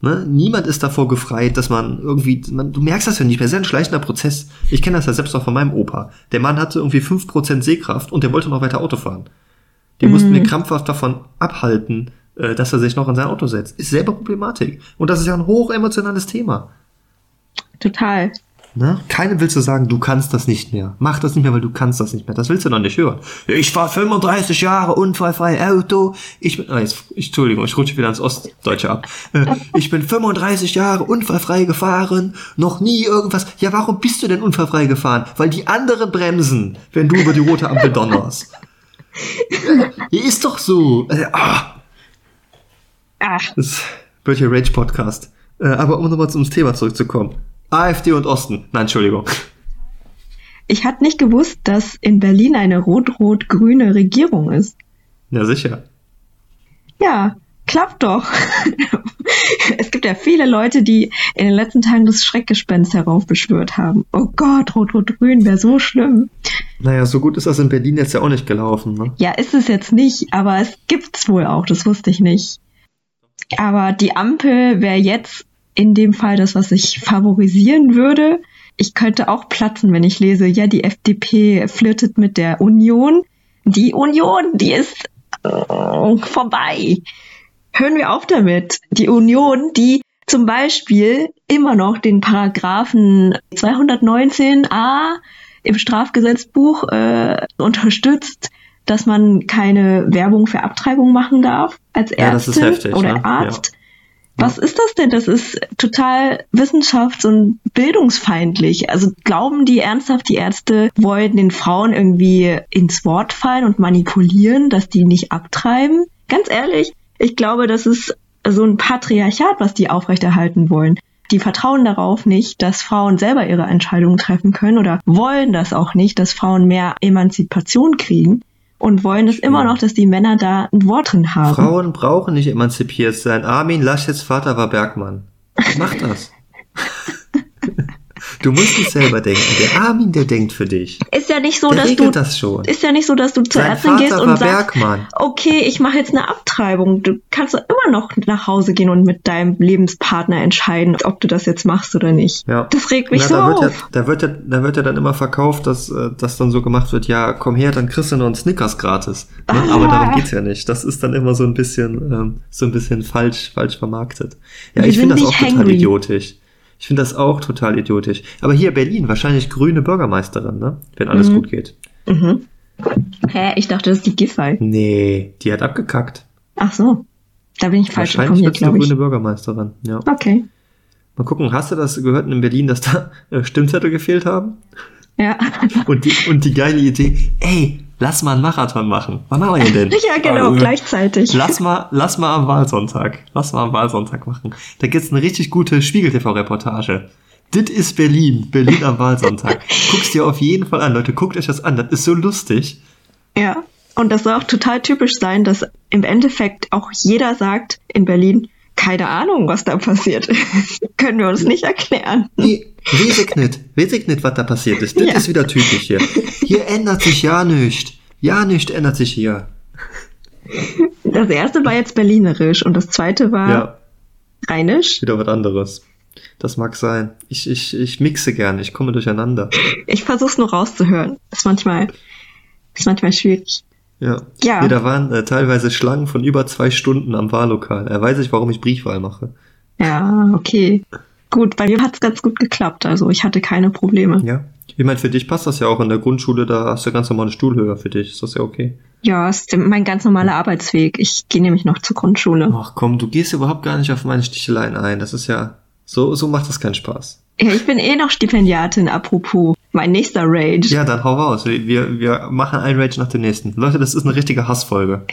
Ne? Niemand ist davor gefreit, dass man irgendwie, man, du merkst das ja nicht mehr, es ist ja ein schleichender Prozess. Ich kenne das ja selbst noch von meinem Opa. Der Mann hatte irgendwie 5% Sehkraft und der wollte noch weiter Auto fahren. Die mussten wir krampfhaft davon abhalten, äh, dass er sich noch in sein Auto setzt. Ist selber Problematik. Und das ist ja ein hochemotionales Thema. Total. Ne? Keinem willst du sagen, du kannst das nicht mehr. Mach das nicht mehr, weil du kannst das nicht mehr. Das willst du noch nicht hören. Ich war 35 Jahre unfallfrei Auto. Ich bin, ah, jetzt, ich, Entschuldigung, ich rutsche wieder ins Ostdeutsche ab. Äh, ich bin 35 Jahre unfallfrei gefahren. Noch nie irgendwas. Ja, warum bist du denn unfallfrei gefahren? Weil die anderen bremsen, wenn du über die rote Ampel donnerst. Ist doch so. Äh, ah. Ach, Das wird hier Rage Podcast. Äh, aber um nochmal zum Thema zurückzukommen. AfD und Osten. Nein, Entschuldigung. ich hatte nicht gewusst, dass in Berlin eine rot-rot-grüne Regierung ist. Ja, sicher. Ja, klappt doch. es gibt ja viele Leute, die in den letzten Tagen das Schreckgespenst heraufbeschwört haben. Oh Gott, rot-rot-grün wäre so schlimm. Naja, so gut ist das in Berlin jetzt ja auch nicht gelaufen, ne? Ja, ist es jetzt nicht, aber es gibt's wohl auch, das wusste ich nicht. Aber die Ampel wäre jetzt in dem Fall das, was ich favorisieren würde. Ich könnte auch platzen, wenn ich lese, ja, die FDP flirtet mit der Union. Die Union, die ist äh, vorbei. Hören wir auf damit. Die Union, die zum Beispiel immer noch den Paragraphen 219a im Strafgesetzbuch äh, unterstützt, dass man keine Werbung für Abtreibung machen darf als Ärztin Ja, das ist heftig, oder ne? Arzt. Was ist das denn? Das ist total wissenschafts- und bildungsfeindlich. Also glauben die ernsthaft, die Ärzte wollen den Frauen irgendwie ins Wort fallen und manipulieren, dass die nicht abtreiben? Ganz ehrlich, ich glaube, das ist so ein Patriarchat, was die aufrechterhalten wollen. Die vertrauen darauf nicht, dass Frauen selber ihre Entscheidungen treffen können oder wollen das auch nicht, dass Frauen mehr Emanzipation kriegen und wollen das immer noch, dass die Männer da ein Wort drin haben. Frauen brauchen nicht emanzipiert sein. Armin Laschets Vater war Bergmann. Mach das. du musst nicht selber denken. Der Armin, der denkt für dich. Ist ja nicht so, Der dass du das schon. ist ja nicht so, dass du zur Sein Ärztin Vater gehst und sagst, Bergmann. okay, ich mache jetzt eine Abtreibung. Du kannst doch immer noch nach Hause gehen und mit deinem Lebenspartner entscheiden, ob du das jetzt machst oder nicht. Ja. Das regt mich Na, so da wird, ja, auf. da, wird ja, da wird ja dann immer verkauft, dass äh, das dann so gemacht wird, ja, komm her, dann kriegst du noch einen Snickers gratis. Ne? Ah. Aber darum geht's ja nicht. Das ist dann immer so ein bisschen, ähm, so ein bisschen falsch, falsch vermarktet. Ja, Wir ich finde das auch nicht total hangry. idiotisch. Ich finde das auch total idiotisch. Aber hier Berlin, wahrscheinlich grüne Bürgermeisterin, ne? Wenn alles Mhm. gut geht. Mhm. Hä, ich dachte, das ist die Giffey. Nee, die hat abgekackt. Ach so. Da bin ich falsch wahrscheinlich wird eine grüne Bürgermeisterin. Ja. Okay. Mal gucken, hast du das gehört in Berlin, dass da äh, Stimmzettel gefehlt haben? Ja. Und die, und die geile Idee, ey, lass mal einen Marathon machen. Wann machen wir denn? ja, genau, Äh, gleichzeitig. Lass mal, lass mal am Wahlsonntag. Lass mal am Wahlsonntag machen. Da gibt's eine richtig gute Spiegel-TV-Reportage. Dit ist Berlin. Berlin am Wahlsonntag. Guck's dir auf jeden Fall an, Leute. Guckt euch das an. Das ist so lustig. Ja. Und das soll auch total typisch sein, dass im Endeffekt auch jeder sagt in Berlin, keine Ahnung, was da passiert. Können wir uns nicht erklären. Nee, weiß ich nicht. Weiß ich nicht, was da passiert ist. Das Ja. ist wieder typisch hier. Hier ändert sich ja nichts. Ja, nichts ändert sich hier. Das erste war jetzt berlinerisch und das zweite war Ja, rheinisch. wieder was anderes. Das mag sein. Ich, ich, ich mixe gerne. Ich komme durcheinander. Ich versuch's nur rauszuhören. Ist manchmal, ist manchmal schwierig. Ja. Ja. Hier, da waren äh, teilweise Schlangen von über zwei Stunden am Wahllokal. Er weiß nicht, warum ich Briefwahl mache. Ja, okay. Gut, bei mir hat's ganz gut geklappt. Also ich hatte keine Probleme. Ja. Ich meine, für dich passt das ja auch in der Grundschule, da hast du ganz normale Stuhlhöhe für dich. Ist das ja okay? Ja, ist mein ganz normaler Arbeitsweg. Ich gehe nämlich noch zur Grundschule. Ach komm, du gehst überhaupt gar nicht auf meine Sticheleien ein. Das ist ja, so, so macht das keinen Spaß. Ja, ich bin eh noch Stipendiatin, apropos. Mein nächster Rage. Ja, dann hau raus. Wir, wir machen ein Rage nach dem nächsten. Leute, das ist eine richtige Hassfolge.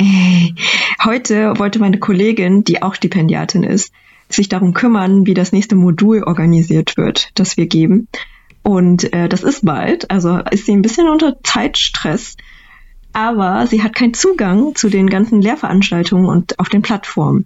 Heute wollte meine Kollegin, die auch Stipendiatin ist, sich darum kümmern, wie das nächste Modul organisiert wird, das wir geben. Und äh, das ist bald, also ist sie ein bisschen unter Zeitstress, aber sie hat keinen Zugang zu den ganzen Lehrveranstaltungen und auf den Plattformen.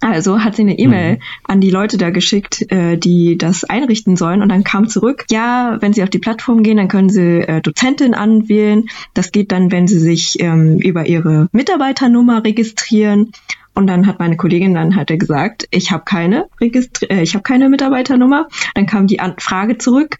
Also hat sie eine E-Mail mhm. an die Leute da geschickt, äh, die das einrichten sollen und dann kam zurück, ja, wenn sie auf die Plattform gehen, dann können sie äh, Dozentin anwählen. Das geht dann, wenn sie sich ähm, über ihre Mitarbeiternummer registrieren. Und dann hat meine Kollegin dann halt gesagt, ich habe keine Registri äh, ich habe keine Mitarbeiternummer. Dann kam die Frage zurück,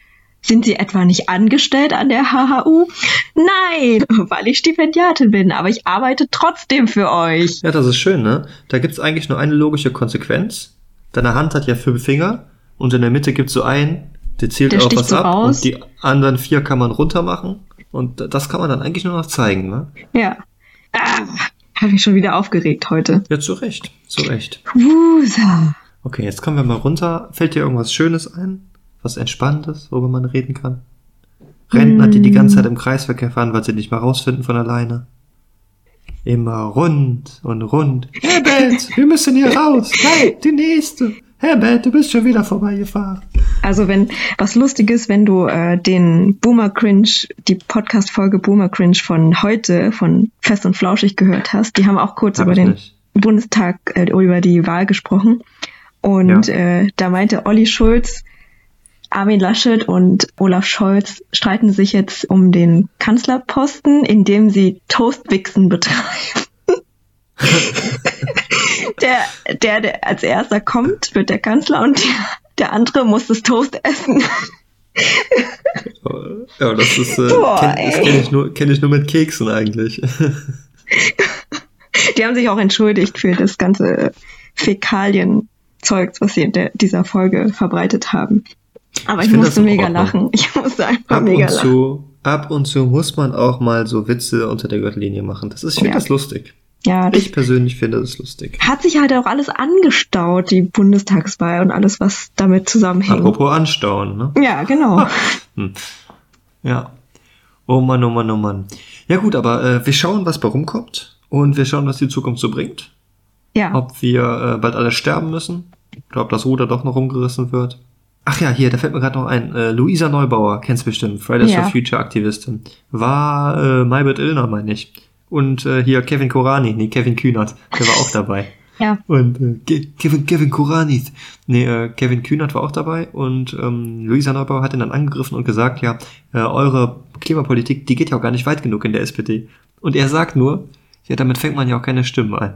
sind Sie etwa nicht angestellt an der HHU? Nein, weil ich Stipendiatin bin, aber ich arbeite trotzdem für euch. Ja, das ist schön, ne? Da gibt's eigentlich nur eine logische Konsequenz. Deine Hand hat ja fünf Finger und in der Mitte gibt's so einen, der zählt der auch was so ab raus. und die anderen vier kann man runter machen und das kann man dann eigentlich nur noch zeigen, ne? Ja. Ah, habe ich schon wieder aufgeregt heute. Ja, zu Recht, zu Recht. Wusa. Okay, jetzt kommen wir mal runter. Fällt dir irgendwas Schönes ein? Was Entspanntes, worüber man reden kann. Rentner, die die ganze Zeit im Kreisverkehr fahren, weil sie nicht mehr rausfinden von alleine. Immer rund und rund. Herbert, wir müssen hier raus. Nein, die nächste. Herbert, du bist schon wieder vorbeigefahren. Also wenn was Lustiges, wenn du äh, den Boomer Cringe, die Podcast-Folge Boomer Cringe von heute von Fest und Flauschig gehört hast, die haben auch kurz Hab über den nicht. Bundestag, äh, über die Wahl gesprochen. Und ja. äh, da meinte Olli Schulz, Armin Laschet und Olaf Scholz streiten sich jetzt um den Kanzlerposten, indem sie Toastwichsen betreiben. der, der, der als erster kommt, wird der Kanzler und der, der andere muss das Toast essen. ja, das ist, äh, kenn, kenne ich, nur, kenn ich nur mit Keksen eigentlich. Die haben sich auch entschuldigt für das ganze Fäkalien-Zeugs, was sie in der, dieser Folge verbreitet haben. Aber ich, ich musste mega lachen. Ich musste einfach ab mega und lachen. Zu, ab und zu muss man auch mal so Witze unter der Gürtellinie machen. Das ist, ich finde ja. das lustig. Ja, ich persönlich finde das lustig. Hat sich halt auch alles angestaut, die Bundestagswahl und alles, was damit zusammenhängt. Apropos anstauen, ne? Ja, genau. hm. Ja. Oh Mann, oh Mann, oh Mann. Ja gut, aber äh, wir schauen, was bei rumkommt und wir schauen, was die Zukunft so bringt. Ja. Ob wir äh, bald alle sterben müssen oder ob das Ruder doch noch rumgerissen wird. Ach ja, hier, da fällt mir gerade noch ein. Äh, Luisa Neubauer, kennst bestimmt, Fridays ja. for Future Aktivistin. War äh, Maybrit Illner, meine ich. Und äh, hier Kevin Korani, nee, Kevin Kühnert, der war auch dabei. Ja. Und äh, Kevin, Kevin Korani, nee, äh, Kevin Kühnert war auch dabei und ähm, Luisa Neubauer hat ihn dann angegriffen und gesagt, ja, äh, eure Klimapolitik, die geht ja auch gar nicht weit genug in der SPD. Und er sagt nur, ja, damit fängt man ja auch keine Stimmen ein.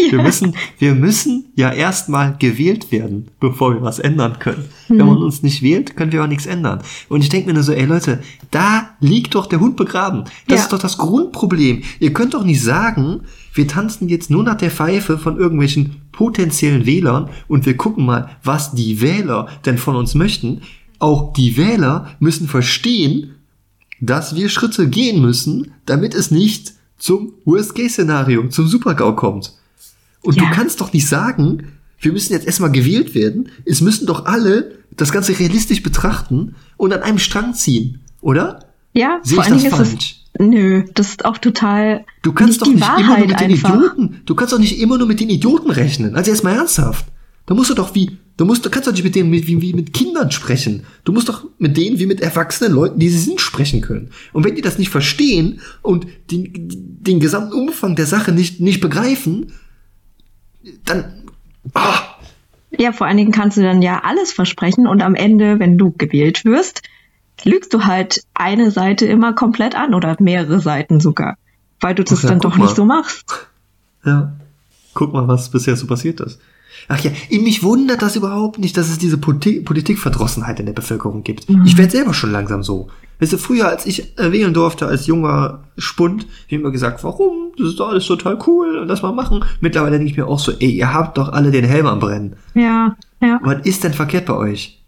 Wir müssen, wir müssen ja erstmal gewählt werden, bevor wir was ändern können. Mhm. Wenn man uns nicht wählt, können wir auch nichts ändern. Und ich denke mir nur so, ey Leute, da liegt doch der Hund begraben. Das ja. ist doch das Grundproblem. Ihr könnt doch nicht sagen, wir tanzen jetzt nur nach der Pfeife von irgendwelchen potenziellen Wählern und wir gucken mal, was die Wähler denn von uns möchten. Auch die Wähler müssen verstehen, dass wir Schritte gehen müssen, damit es nicht zum Worst-Case-Szenario, zum Super-GAU kommt. Und ja. du kannst doch nicht sagen, wir müssen jetzt erstmal gewählt werden. Es müssen doch alle das Ganze realistisch betrachten und an einem Strang ziehen, oder? Ja, Sehe vor allen Dingen ist es. Nö, das ist auch total. Du kannst doch nicht Wahrheit immer nur mit den einfach. Idioten. Du kannst doch nicht immer nur mit den Idioten rechnen. Also erstmal ernsthaft. Da musst du doch wie, du musst, du kannst doch nicht mit denen wie, wie mit Kindern sprechen. Du musst doch mit denen wie mit erwachsenen Leuten, die sie sind, sprechen können. Und wenn die das nicht verstehen und den, den gesamten Umfang der Sache nicht, nicht begreifen, dann. Ah. Ja, vor allen Dingen kannst du dann ja alles versprechen und am Ende, wenn du gewählt wirst, lügst du halt eine Seite immer komplett an oder mehrere Seiten sogar, weil du das ja, dann doch mal. nicht so machst. Ja, guck mal, was bisher so passiert ist. Ach ja, mich wundert das überhaupt nicht, dass es diese Politik Politikverdrossenheit in der Bevölkerung gibt. Mhm. Ich werde selber schon langsam so. Weißt du, früher, als ich äh, wählen durfte, als junger Spund, wie immer gesagt, warum? Das ist doch alles total cool und das mal machen. Mittlerweile denke ich mir auch so, ey, ihr habt doch alle den Helm am Brennen. Ja, ja. Was ist denn verkehrt bei euch?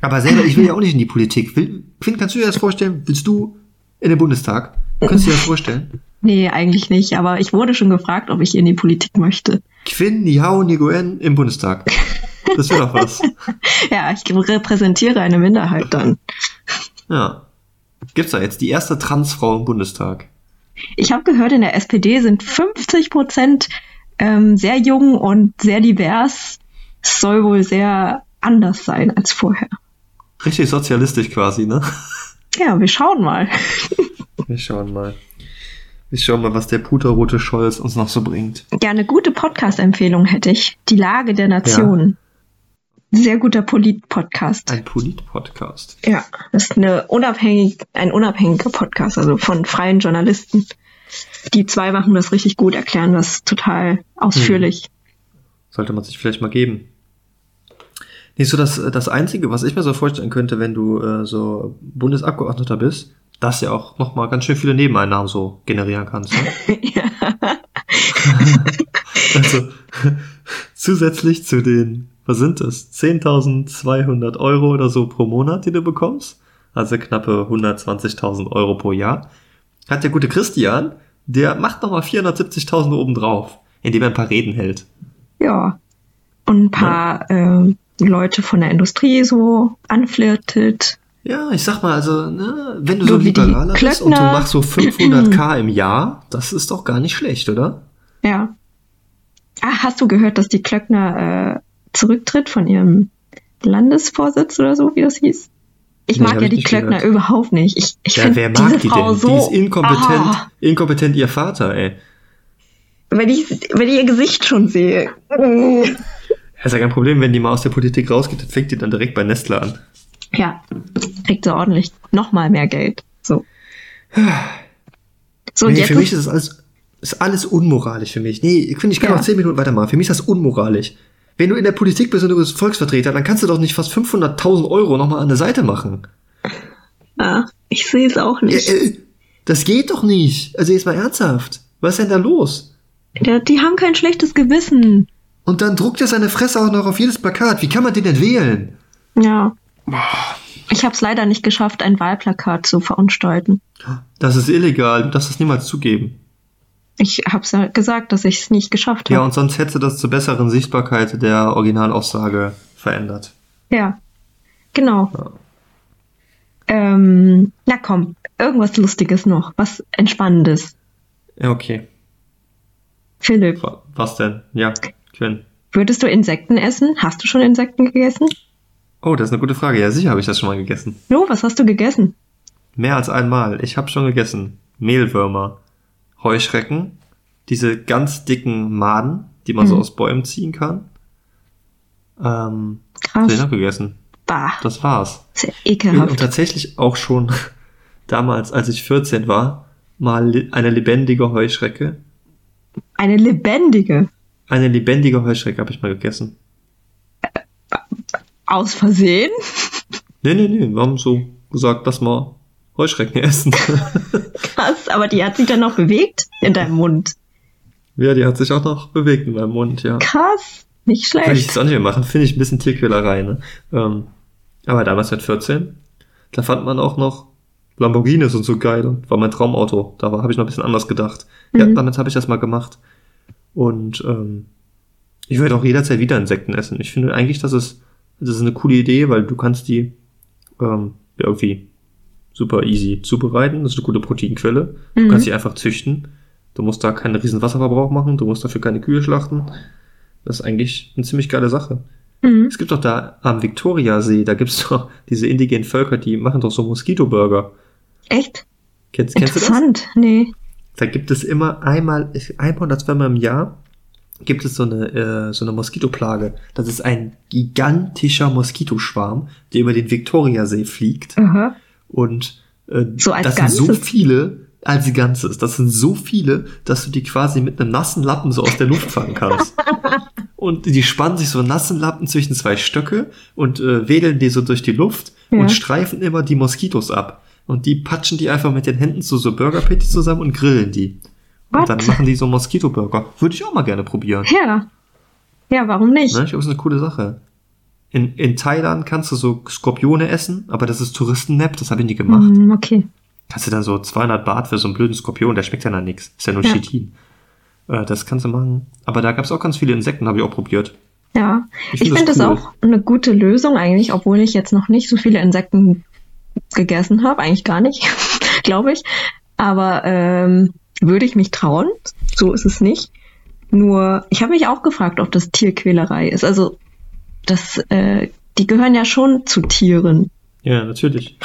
Aber selber, ich will ja auch nicht in die Politik. Will, Finn, kannst du dir das vorstellen? Willst du in den Bundestag? Kannst du dir das vorstellen? Nee, eigentlich nicht, aber ich wurde schon gefragt, ob ich in die Politik möchte. Quinn Niao Nguyen im Bundestag. Das wäre doch was. ja, ich repräsentiere eine Minderheit dann. Ja. Gibt's da jetzt die erste Transfrau im Bundestag? Ich habe gehört, in der SPD sind 50 Prozent ähm, sehr jung und sehr divers. Es soll wohl sehr anders sein als vorher. Richtig sozialistisch quasi, ne? Ja, wir schauen mal. Wir schauen mal. Wir schauen mal, was der puterrote Scholz uns noch so bringt. Ja, eine gute Podcast-Empfehlung hätte ich. Die Lage der Nation. Sehr guter Polit-Podcast. Ein Polit-Podcast. Ja, das ist eine unabhängig, ein unabhängiger Podcast, also von freien Journalisten. Die zwei machen das richtig gut, erklären das total ausführlich. Sollte man sich vielleicht mal geben. Nicht so das, das Einzige, was ich mir so vorstellen könnte, wenn du äh, so Bundesabgeordneter bist, dass ja auch nochmal ganz schön viele Nebeneinnahmen so generieren kannst. Ne? ja. Also zusätzlich zu den, was sind das, 10.200 Euro oder so pro Monat, die du bekommst, also knappe 120.000 Euro pro Jahr, hat der gute Christian, der macht nochmal 470.000 obendrauf, indem er ein paar Reden hält. ja. Und ein paar ähm, Leute von der Industrie so anflirtet. Ja, ich sag mal, also, ne, wenn du So so liberaler bist und du machst so 500k im Jahr, das ist doch gar nicht schlecht, oder? Ja. Ah, hast du gehört, dass die Klöckner äh, zurücktritt von ihrem Landesvorsitz oder so, wie das hieß? Ich Nee, mag ja die Klöckner gehört. überhaupt nicht. Ich, ich Ja, finde wer diese mag die Frau denn? so. die ist inkompetent, Ah, inkompetent ihr Vater, ey. wenn, ich, wenn ich ihr Gesicht schon sehe. Ja, ist ja kein Problem, wenn die mal aus der Politik rausgeht, dann fängt die dann direkt bei Nestle an. Ja, kriegt sie ordentlich nochmal mehr Geld. So. So, nee, jetzt für mich ist, ist das alles, ist alles unmoralisch für mich. Nee, ich finde, ich kann Ja. noch 10 Minuten weitermachen. Für mich ist das unmoralisch. Wenn du in der Politik bist und du bist Volksvertreter, dann kannst du doch nicht fast 500.000 Euro nochmal an der Seite machen. ah, ich sehe es auch Ja, nicht. äh, das geht doch nicht. Also jetzt mal ernsthaft. Was ist denn da los? Ja, die haben kein schlechtes Gewissen. Und dann druckt er seine Fresse auch noch auf jedes Plakat. Wie kann man den denn wählen? Ja. Ich habe es leider nicht geschafft, ein Wahlplakat zu verunstalten. Das ist illegal. Du darfst das niemals zugeben. Ich habe ja gesagt, dass ich es nicht geschafft Ja, habe. und sonst hättest du das zur besseren Sichtbarkeit der Originalaussage verändert. Ja. Genau. Ähm, na komm, irgendwas Lustiges noch, was Entspannendes. Ja, okay. Philipp, Wa- Was denn? Ja, Quinn. würdest du Insekten essen? Hast du schon Insekten gegessen? Oh, das ist eine gute Frage. Ja, sicher habe ich das schon mal gegessen. No, was hast du gegessen? Mehr als einmal. Ich habe schon gegessen. Mehlwürmer, Heuschrecken, diese ganz dicken Maden, die man so Mhm. aus Bäumen ziehen kann. Ähm, Krass. den habe gegessen. Bah, Das war's. sehr Und ekelhaft. tatsächlich auch schon damals, als ich 14 war, mal eine lebendige Heuschrecke. Eine lebendige. Eine lebendige Heuschrecke habe ich mal gegessen. Aus Versehen? Nee, nee, nee, wir haben so gesagt, lass mal Heuschrecken essen. Krass, aber die hat sich dann noch bewegt in deinem Mund. ja, die hat sich auch noch bewegt in meinem Mund, ja. Krass, nicht Würde ich schlecht. jetzt auch nicht mehr machen, finde ich ein bisschen Tierquälerei, ne? Ähm, aber damals mit 14, da fand man auch noch Lamborghinis und so geil und war mein Traumauto. Da habe ich noch ein bisschen anders gedacht. Ja, Mhm. damit habe ich das mal gemacht. Und ähm, ich würde auch jederzeit wieder Insekten essen. Ich finde eigentlich, das ist, das ist eine coole Idee, weil du kannst die ähm, ja, irgendwie super easy zubereiten. Das ist eine gute Proteinquelle. Du Mhm. kannst die einfach züchten. Du musst da keinen riesen Wasserverbrauch machen. Du musst dafür keine Kühe schlachten. Das ist eigentlich eine ziemlich geile Sache. Mhm. Es gibt doch da am Viktoriasee, da gibt's doch diese indigenen Völker, die machen doch so Moskito-Burger. Echt? Kennst, kennst du das? Interessant. Nee. Da gibt es immer einmal, einmal oder zweimal im Jahr gibt es so eine, äh, so eine Moskitoplage. Das ist ein gigantischer Moskitoschwarm, der über den Viktoriasee fliegt. Aha. Und äh, So das sind so Ganzes? viele, als Ganzes. Das sind so viele, dass du die quasi mit einem nassen Lappen so aus der Luft fangen kannst. und die spannen sich so nassen Lappen zwischen zwei Stöcke und äh, wedeln die so durch die Luft Ja. und streifen immer die Moskitos ab. Und die patschen die einfach mit den Händen zu so Burger Patties zusammen und grillen die. What? Und dann machen die so Moskito-Burger. Würde ich auch mal gerne probieren. Ja. Ja, warum nicht? Ne? Ich glaube, das ist eine coole Sache. In, in Thailand kannst du so Skorpione essen, aber das ist Touristennap, das habe ich nie gemacht. Hm, okay. Kannst du dann so 200 Baht für so einen blöden Skorpion, der schmeckt ja dann nix. Ist ja nur Ja. Chitin. Äh, das kannst du machen. Aber da gab's auch ganz viele Insekten, habe ich auch probiert. Ja. Ich find finde das das cool. auch eine gute Lösung eigentlich, obwohl ich jetzt noch nicht so viele Insekten gegessen habe. Eigentlich gar nicht, glaube ich. Aber ähm, würde ich mich trauen? So ist es nicht. Nur, ich habe mich auch gefragt, ob das Tierquälerei ist. Also, das, äh, die gehören ja schon zu Tieren. Ja, natürlich.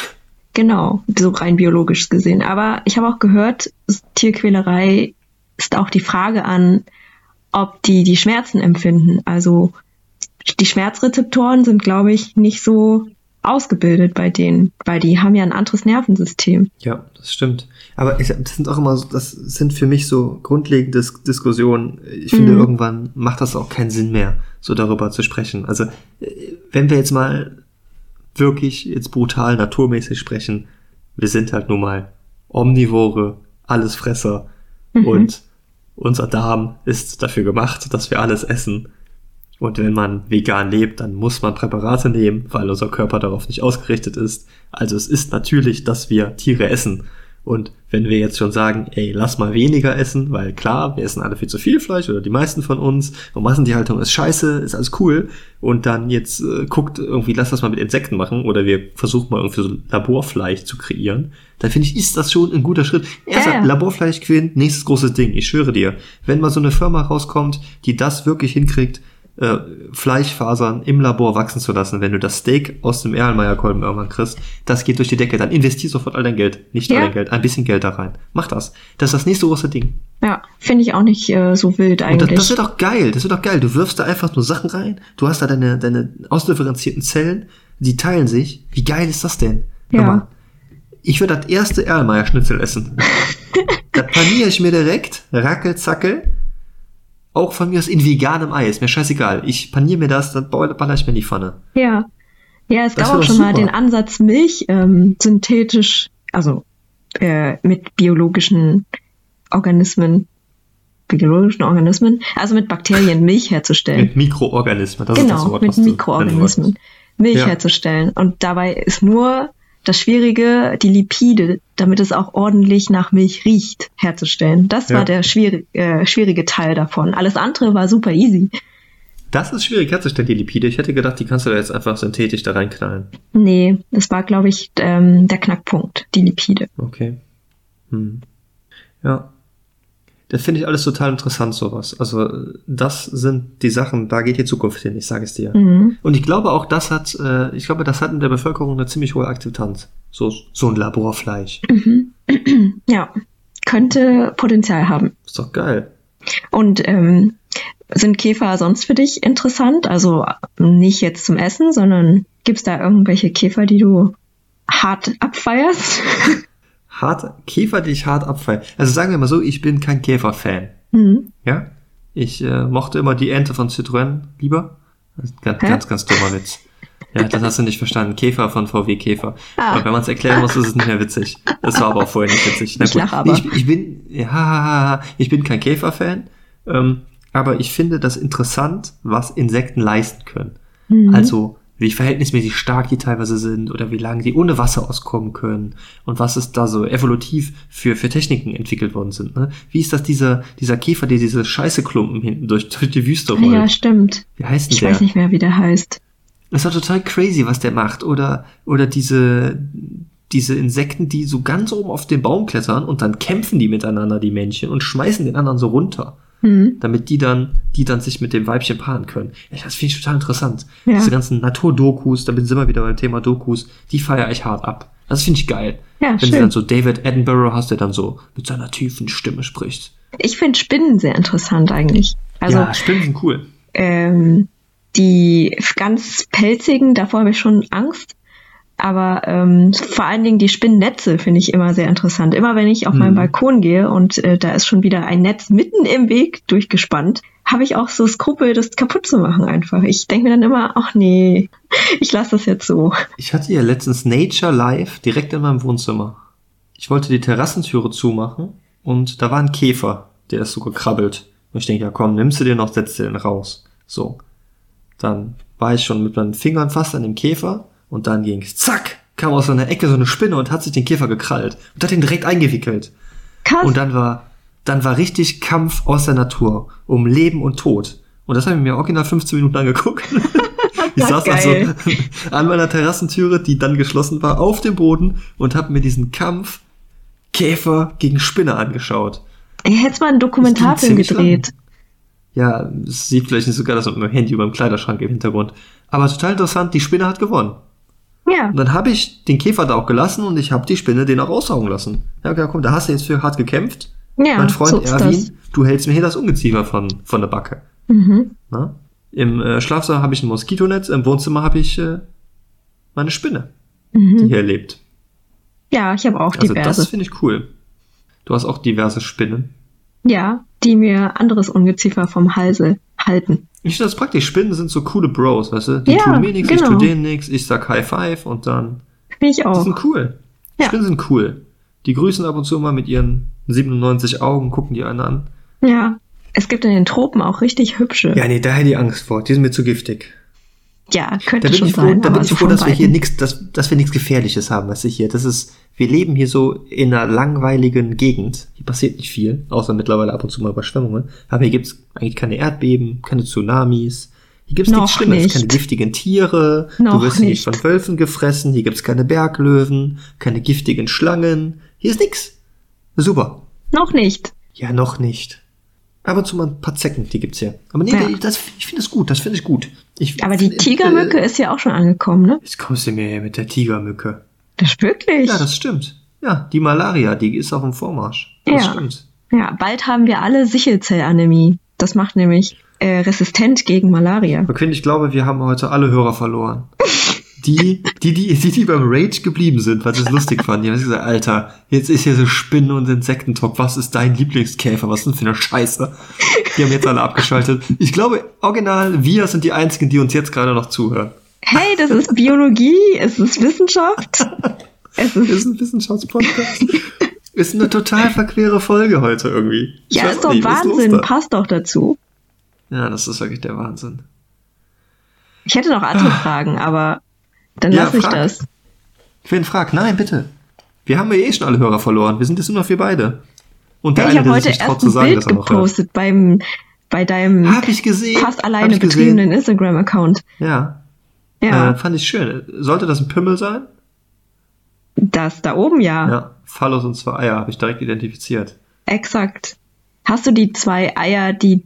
Genau, so rein biologisch gesehen. Aber ich habe auch gehört, Tierquälerei ist auch die Frage an, ob die die Schmerzen empfinden. Also die Schmerzrezeptoren sind, glaube ich, nicht so ausgebildet bei denen, weil die haben ja ein anderes Nervensystem. Ja, das stimmt. Aber ich, das sind auch immer so, das sind für mich so grundlegende Dis Diskussionen. Ich finde, Mhm. irgendwann macht das auch keinen Sinn mehr, so darüber zu sprechen. Also, wenn wir jetzt mal wirklich jetzt brutal naturmäßig sprechen, wir sind halt nun mal Omnivore, Allesfresser Mhm. und unser Darm ist dafür gemacht, dass wir alles essen. Und wenn man vegan lebt, dann muss man Präparate nehmen, weil unser Körper darauf nicht ausgerichtet ist. Also es ist natürlich, dass wir Tiere essen. Und wenn wir jetzt schon sagen, ey, lass mal weniger essen, weil klar, wir essen alle viel zu viel Fleisch oder die meisten von uns und Massentierhaltung ist scheiße, ist alles cool und dann jetzt äh, guckt irgendwie, lass das mal mit Insekten machen oder wir versuchen mal irgendwie so Laborfleisch zu kreieren, dann finde ich, ist das schon ein guter Schritt. Erst ja. Laborfleisch gewinnt, nächstes großes Ding, ich schwöre dir. Wenn mal so eine Firma rauskommt, die das wirklich hinkriegt, äh, Fleischfasern im Labor wachsen zu lassen, wenn du das Steak aus dem Erlenmeyer-Kolben irgendwann kriegst, das geht durch die Decke, dann investier sofort all dein Geld. Nicht all Ja. dein Geld, ein bisschen Geld da rein. Mach das. Das ist das nächste große Ding. Ja, finde ich auch nicht äh, so wild Und das, eigentlich. das wird doch geil, das wird doch geil. Du wirfst da einfach nur Sachen rein, du hast da deine, deine ausdifferenzierten Zellen, die teilen sich. Wie geil ist das denn? Ja. Mal, Ich würde das erste Erlenmeyer-Schnitzel essen. das paniere ich mir direkt, rackel, zackel. Auch von mir aus in veganem Ei, ist mir scheißegal. Ich paniere mir das, dann baller ich mir in die Pfanne. Ja. Ja, es Das gab auch schon mal super. den Ansatz, Milch ähm, synthetisch, also äh, mit biologischen Organismen, biologischen Organismen, also mit Bakterien Milch herzustellen. Mit Mikroorganismen, das ist das genau, Wort, mit du nennen Mikroorganismen Milch Ja. herzustellen. Und dabei ist nur das Schwierige, die Lipide, damit es auch ordentlich nach Milch riecht, herzustellen. Das Ja. war der schwierig, äh, schwierige Teil davon. Alles andere war super easy. Das ist schwierig herzustellen, die Lipide. Ich hätte gedacht, die kannst du da jetzt einfach synthetisch da reinknallen. Nee, das war, glaube ich, ähm, der Knackpunkt, die Lipide. Okay. Hm. Ja. Das finde ich alles total interessant, sowas. Also, das sind die Sachen, da geht die Zukunft hin, ich sage es dir. Mhm. Und ich glaube auch, das hat, äh, ich glaube, das hat in der Bevölkerung eine ziemlich hohe Akzeptanz. So, so ein Laborfleisch. Ja, könnte Potenzial haben. Ist doch geil. Und ähm, sind Käfer sonst für dich interessant? Also nicht jetzt zum Essen, sondern gibt's da irgendwelche Käfer, die du hart abfeierst? Hart, Käfer, die ich hart abfeiere. Also sagen wir mal so, ich bin kein Käferfan. Mhm. Ja? Ich äh, mochte immer die Ente von Citroën lieber. Das ist ein ganz, Hä? ganz, ganz dummer Witz. Ja, das hast du nicht verstanden. Käfer von VW Käfer. Ah. Und wenn man es erklären muss, ist es nicht mehr witzig. Das war aber auch vorher nicht witzig. Ich lach aber. Ich, ich bin, ja, ich bin kein Käferfan, ähm, aber ich finde das interessant, was Insekten leisten können. Mhm. Also, wie verhältnismäßig stark die teilweise sind oder wie lange die ohne Wasser auskommen können und was es da so evolutiv für, für Techniken entwickelt worden sind. Ne? Wie ist das dieser, dieser Käfer, der diese Scheißeklumpen hinten durch, durch die Wüste rollt? Ja, stimmt. Wie heißt denn Ich der? weiß nicht mehr, wie der heißt. Das ist doch total crazy, was der macht. Oder, oder diese, diese Insekten, die so ganz oben auf den Baum klettern und dann kämpfen die miteinander, die Männchen, und schmeißen den anderen so runter. Mhm. Damit die dann, die dann sich mit dem Weibchen paaren können. Das finde ich total interessant. Ja. Diese ganzen Naturdokus, da sind wir wieder beim Thema Dokus, die feiere ich hart ab. Das finde ich geil. Ja, Wenn du schön. dann so David Attenborough hast, der dann so mit seiner tiefen Stimme spricht. Ich finde Spinnen sehr interessant eigentlich. Also ja, Spinnen sind cool. ähm, die ganz pelzigen, davor habe ich schon Angst. Aber ähm, vor allen Dingen die Spinnennetze finde ich immer sehr interessant. Immer wenn ich auf meinen Mhm. Balkon gehe und äh, da ist schon wieder ein Netz mitten im Weg durchgespannt, habe ich auch so Skrupel, das kaputt zu machen einfach. Ich denke mir dann immer, ach nee, ich lasse das jetzt so. Ich hatte ja letztens Nature Live direkt in meinem Wohnzimmer. Ich wollte die Terrassentüre zumachen und da war ein Käfer, der ist so gekrabbelt. Und ich denke, ja komm, nimmst du den noch, setzt du den raus. So. Dann war ich schon mit meinen Fingern fast an dem Käfer und dann ging's zack, kam aus so einer Ecke so eine Spinne und hat sich den Käfer gekrallt und hat ihn direkt eingewickelt. Krass. Und dann war, dann war richtig Kampf aus der Natur um Leben und Tod. Und das habe ich mir original 15 Minuten angeguckt. Ich saß Geil. also an meiner Terrassentüre, die dann geschlossen war, auf dem Boden und habe mir diesen Kampf Käfer gegen Spinne angeschaut. Ihr hättet mal einen Dokumentarfilm gedreht. Ja, es sieht vielleicht nicht so geil aus mit meinem Handy über dem Kleiderschrank im Hintergrund. Aber total interessant, die Spinne hat gewonnen. Ja. Und dann habe ich den Käfer da auch gelassen und ich habe die Spinne den auch raussaugen lassen. Ja, okay, komm, da hast du jetzt für hart gekämpft. Ja, mein Freund so Erwin, du hältst mir hier das Ungeziefer von, von der Backe. Mhm. Na? Im äh, Schlafsaal habe ich ein Moskitonetz, im Wohnzimmer habe ich äh, meine Spinne, die hier lebt. Ja, ich habe auch Also diverse. das finde ich cool. Du hast auch diverse Spinnen. ja, die mir anderes Ungeziefer vom Halse halten. Ich finde das praktisch. Spinnen sind so coole Bros, weißt du? Die Ja, tun mir nichts, ich genau. tu denen nichts, ich sag High Five und dann. Ich Die auch. sind cool. Ja. Spinnen sind cool. Die grüßen ab und zu mal mit ihren 97 Augen, gucken die einen an. Ja. Es gibt in den Tropen auch richtig hübsche. Ja, nee, da hätte ich Angst vor. Die sind mir zu giftig. Ja, Da könnte bin schon ich froh, sein. da bin ich froh dass wir hier nichts, dass, dass wir nichts Gefährliches haben, weißt du hier. Das ist, wir leben hier so in einer langweiligen Gegend. Hier passiert nicht viel, außer mittlerweile ab und zu mal Überschwemmungen. Aber hier gibt's eigentlich keine Erdbeben, keine Tsunamis. Hier gibt's nichts Schlimmes, nicht. keine giftigen Tiere. Noch du wirst hier nicht nicht. von Wölfen gefressen. Hier gibt's keine Berglöwen, keine giftigen Schlangen. Hier ist nix. Super. Noch nicht. Ja, noch nicht. Ab und zu mal ein paar Zecken, die gibt's hier. Aber nee, Ja. das, ich finde es gut, das finde ich gut. Ich, Aber die äh, Tigermücke Äh, ist ja auch schon angekommen, ne? jetzt kommst du mir her mit der Tigermücke. Das ist wirklich. Ja, das stimmt. Ja, die Malaria, die ist auf dem Vormarsch. Das Ja. stimmt. Ja, bald haben wir alle Sichelzellanämie. Das macht nämlich äh, resistent gegen Malaria. Okay, ich glaube, wir haben heute alle Hörer verloren. Die, die, die, die, die beim Rage geblieben sind, weil sie es lustig fanden. Die haben gesagt, Alter, jetzt ist hier so Spinnen- und Insektentalk. Was ist dein Lieblingskäfer? Was ist denn für eine Scheiße? Die haben jetzt alle abgeschaltet. Ich glaube, original, wir sind die Einzigen, die uns jetzt gerade noch zuhören. Hey, das ist Biologie, es ist Wissenschaft. Es ist, ist ein Wissenschaftspodcast. ist eine total verquere Folge heute irgendwie. Ich ja, ist doch nicht, Wahnsinn, passt doch dazu. Ja, das ist wirklich der Wahnsinn. Ich hätte noch andere Fragen, aber dann Ja, lasse ich frag. das. Wen fragt? Nein, bitte. Wir haben ja eh schon alle Hörer verloren. Wir sind jetzt nur noch wir beide. Und der Ja, ich eine, der sich heute nicht traut zu ein sagen, Bild dass er noch hört. gepostet beim, bei deinem fast alleine betriebenen Instagram-Account. Ja. Ja, Äh, fand ich schön. Sollte das ein Pimmel sein? das da oben ja. Ja. Phallus und zwei Eier habe ich direkt identifiziert. Exakt. Hast du die zwei Eier, die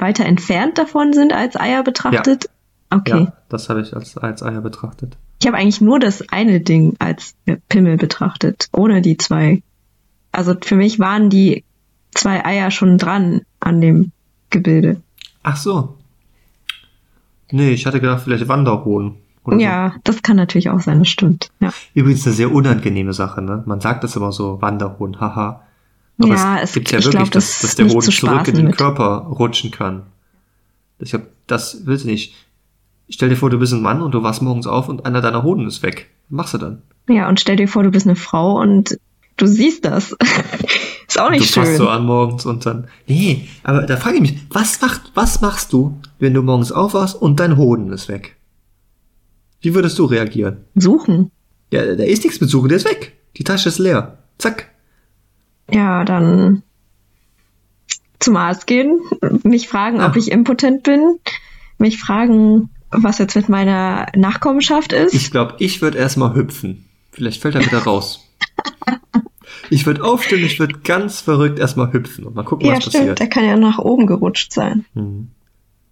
weiter entfernt davon sind, als Eier betrachtet? Okay. Ja, das habe ich als, als Eier betrachtet. Ich habe eigentlich nur das eine Ding als Pimmel betrachtet, ohne die zwei. Also für mich waren die zwei Eier schon dran an dem Gebilde. Ach so. Nee, ich hatte gedacht, vielleicht Wanderhoden. oder so. Ja, das kann natürlich auch sein, das stimmt. Ja, Übrigens eine sehr unangenehme Sache, ne? Man sagt das immer so, Wanderhoden, haha. Aber ja es es, gibt ja ich wirklich, glaube, dass, das dass ist der Hoden zu zurück in den mit. Körper rutschen kann. Ich glaub, das willst du nicht. Stell dir vor, du bist ein Mann und du wachst morgens auf und einer deiner Hoden ist weg. Was machst du dann? Ja, und stell dir vor, du bist eine Frau und du siehst das. ist auch nicht du schön. so an morgens und dann. Nee, aber da frage ich mich, was macht, was machst du, wenn du morgens aufwachst und dein Hoden ist weg? Wie würdest du reagieren? Suchen. Ja, da ist nichts mit Suchen, der ist weg. Die Tasche ist leer. Zack. Ja, dann zum Arzt gehen, mich fragen, ob Ach. ich impotent bin, mich fragen, was jetzt mit meiner Nachkommenschaft ist. Ich glaube, ich würde erstmal hüpfen. Vielleicht fällt er wieder raus. Ich würde aufstehen, ich würde ganz verrückt erstmal hüpfen und mal gucken, ja, was stimmt, passiert. der kann ja nach oben gerutscht sein. Hm.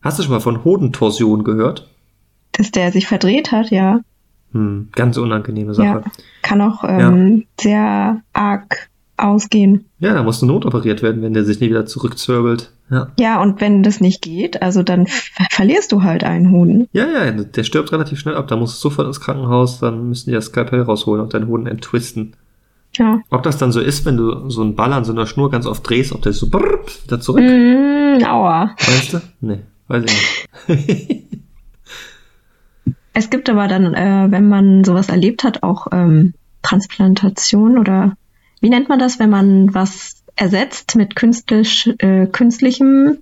Hast du schon mal von Hodentorsion gehört? Dass der sich verdreht hat, ja. Hm. Ganz unangenehme Ja, Sache. kann auch ähm, sehr arg ausgehen. Ja. da musst du notoperiert werden, wenn der sich nie wieder zurückzwirbelt. Ja. Ja, und wenn das nicht geht, also dann ver verlierst du halt einen Hoden. ja, ja, der stirbt relativ schnell ab. Da musst du sofort ins Krankenhaus, dann müssen die das Skalpell rausholen und deinen Hoden entwisten. Ja. Ob das dann so ist, wenn du so einen Ball an so einer Schnur ganz oft drehst, ob der so brrrt, wieder zurück, Mm, aua. weißt du? Nee, weiß ich nicht. Es gibt aber dann, äh, wenn man sowas erlebt hat, auch ähm, Transplantation oder wie nennt man das, wenn man was ersetzt mit künstlich, äh, künstlichem,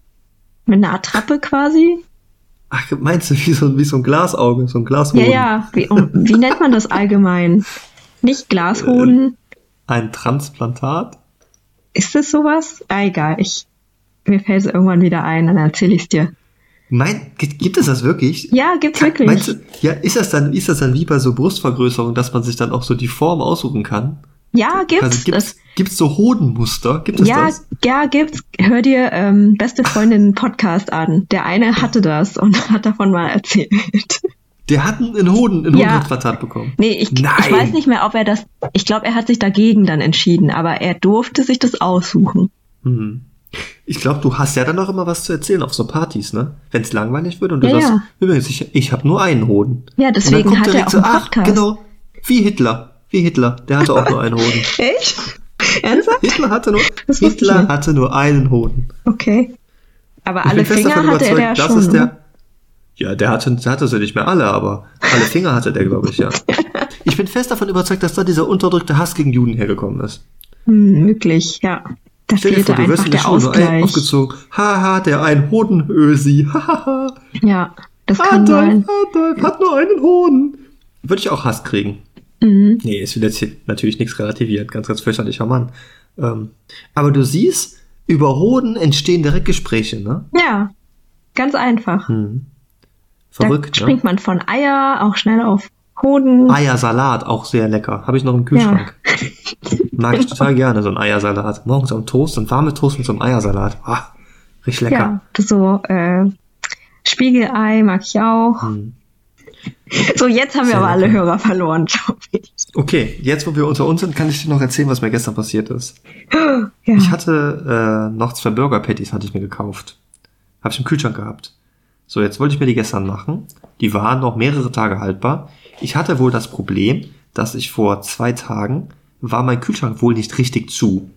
mit einer Attrappe quasi? Ach, meinst du, wie so, wie so ein Glasauge, so ein Glashoden? Ja, ja. Wie, um, wie nennt man das allgemein? Nicht Glashoden. Ein Transplantat? Ist das sowas? Ah, egal. Ich, mir fällt es irgendwann wieder ein, dann erzähle ich es dir. Mein, gibt gibt es das wirklich? Ja, gibt's wirklich. Meinst du, ja, ist das dann, ist das dann wie bei so Brustvergrößerung, dass man sich dann auch so die Form aussuchen kann? Ja, gibt's. Also gibt's, Es- gibt's so Hodenmuster? Gibt es ja, das? ja, gibt's. Hör dir ähm, beste Freundin Podcast an. Der eine hatte das und hat davon mal erzählt. Der hat einen Hoden, ein Ja. Bekommen. Nee, ich, Nein. ich weiß nicht mehr, ob er das. Ich glaube, er hat sich dagegen dann entschieden, aber er durfte sich das aussuchen. Mhm. Ich glaube, du hast ja dann auch immer was zu erzählen auf so Partys, ne? Wenn es langweilig wird und du Ja, sagst, ja. übrigens, ich, ich habe nur einen Hoden. Ja, deswegen hat er auch so, einen ach, Podcast. genau, wie Hitler. Wie Hitler, der hatte auch nur einen Hoden. Echt? Ernsthaft? Hitler hatte nur, Hitler hatte nur einen Hoden. Okay. Aber alle Finger hatte er ja das schon. ist ne? der. Ja, der hatte, der hatte sie nicht mehr alle, aber alle Finger hatte der, glaube ich, ja. Ich bin fest davon überzeugt, dass da dieser unterdrückte Hass gegen Juden hergekommen ist. Hm, möglich, ja. Da Stell dir vor, du wirst in der Schule nur ein- Ausgleich. aufgezogen. Haha, der ein Hodenösi. Hahaha. Ja, das kann Adolf, sein. Adolf hat nur einen Hoden. Würde ich auch Hass kriegen. Mhm. Nee, es will jetzt hier natürlich nichts relativiert. Ganz, ganz fürchterlicher Mann. Ähm, aber du siehst, über Hoden entstehen direkt Gespräche, ne? Ja, ganz einfach. Hm. Da Verrückt, ne? springt man von Eier auch schnell auf Hoden. Eiersalat, auch sehr lecker. Habe ich noch im Kühlschrank. Mag ich total gerne, so ein Eiersalat. Morgens am Toast, ein warme Toast mit so einem Eiersalat. Ah, richtig lecker. Ja, so äh, Spiegelei mag ich auch. Hm. So, jetzt haben wir aber alle. Hörer verloren, glaube ich. Okay, jetzt wo wir unter uns sind, kann ich dir noch erzählen, was mir gestern passiert ist. Ja. Ich hatte äh, noch zwei Burger Patties, hatte ich mir gekauft. Habe ich im Kühlschrank gehabt. So, jetzt wollte ich mir die gestern machen. Die waren noch mehrere Tage haltbar. Ich hatte wohl das Problem, dass ich vor zwei Tagen war mein Kühlschrank wohl nicht richtig zu.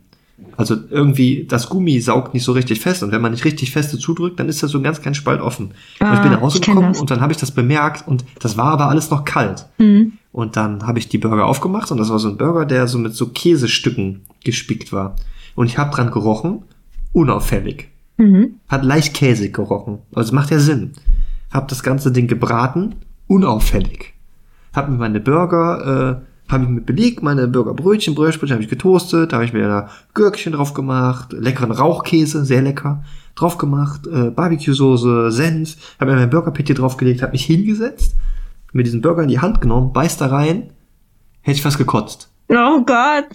Also irgendwie, das Gummi saugt nicht so richtig fest und wenn man nicht richtig feste zudrückt, dann ist da so ein ganz kleinen Spalt offen. und ich bin Ah, nach Hause gekommen und dann habe ich das bemerkt und das war aber alles noch kalt. Hm. Und dann habe ich die Burger aufgemacht und das war so ein Burger, der so mit so Käsestücken gespickt war. Und ich habe dran gerochen, unauffällig. Mhm. Hat leicht käsig gerochen. Also macht ja Sinn. Hab das ganze Ding gebraten, unauffällig. Hab mir meine Burger, äh, habe ich mit belegt, meine Burgerbrötchen, Brötchen habe ich getoastet, da habe ich mir da Gürkchen drauf gemacht, leckeren Rauchkäse, sehr lecker, drauf gemacht, äh, Barbecue-Soße, Senf, habe mir mein Burger Patty draufgelegt, habe mich hingesetzt, mir diesen Burger in die Hand genommen, beißt da rein, hätte ich fast gekotzt. Oh Gott.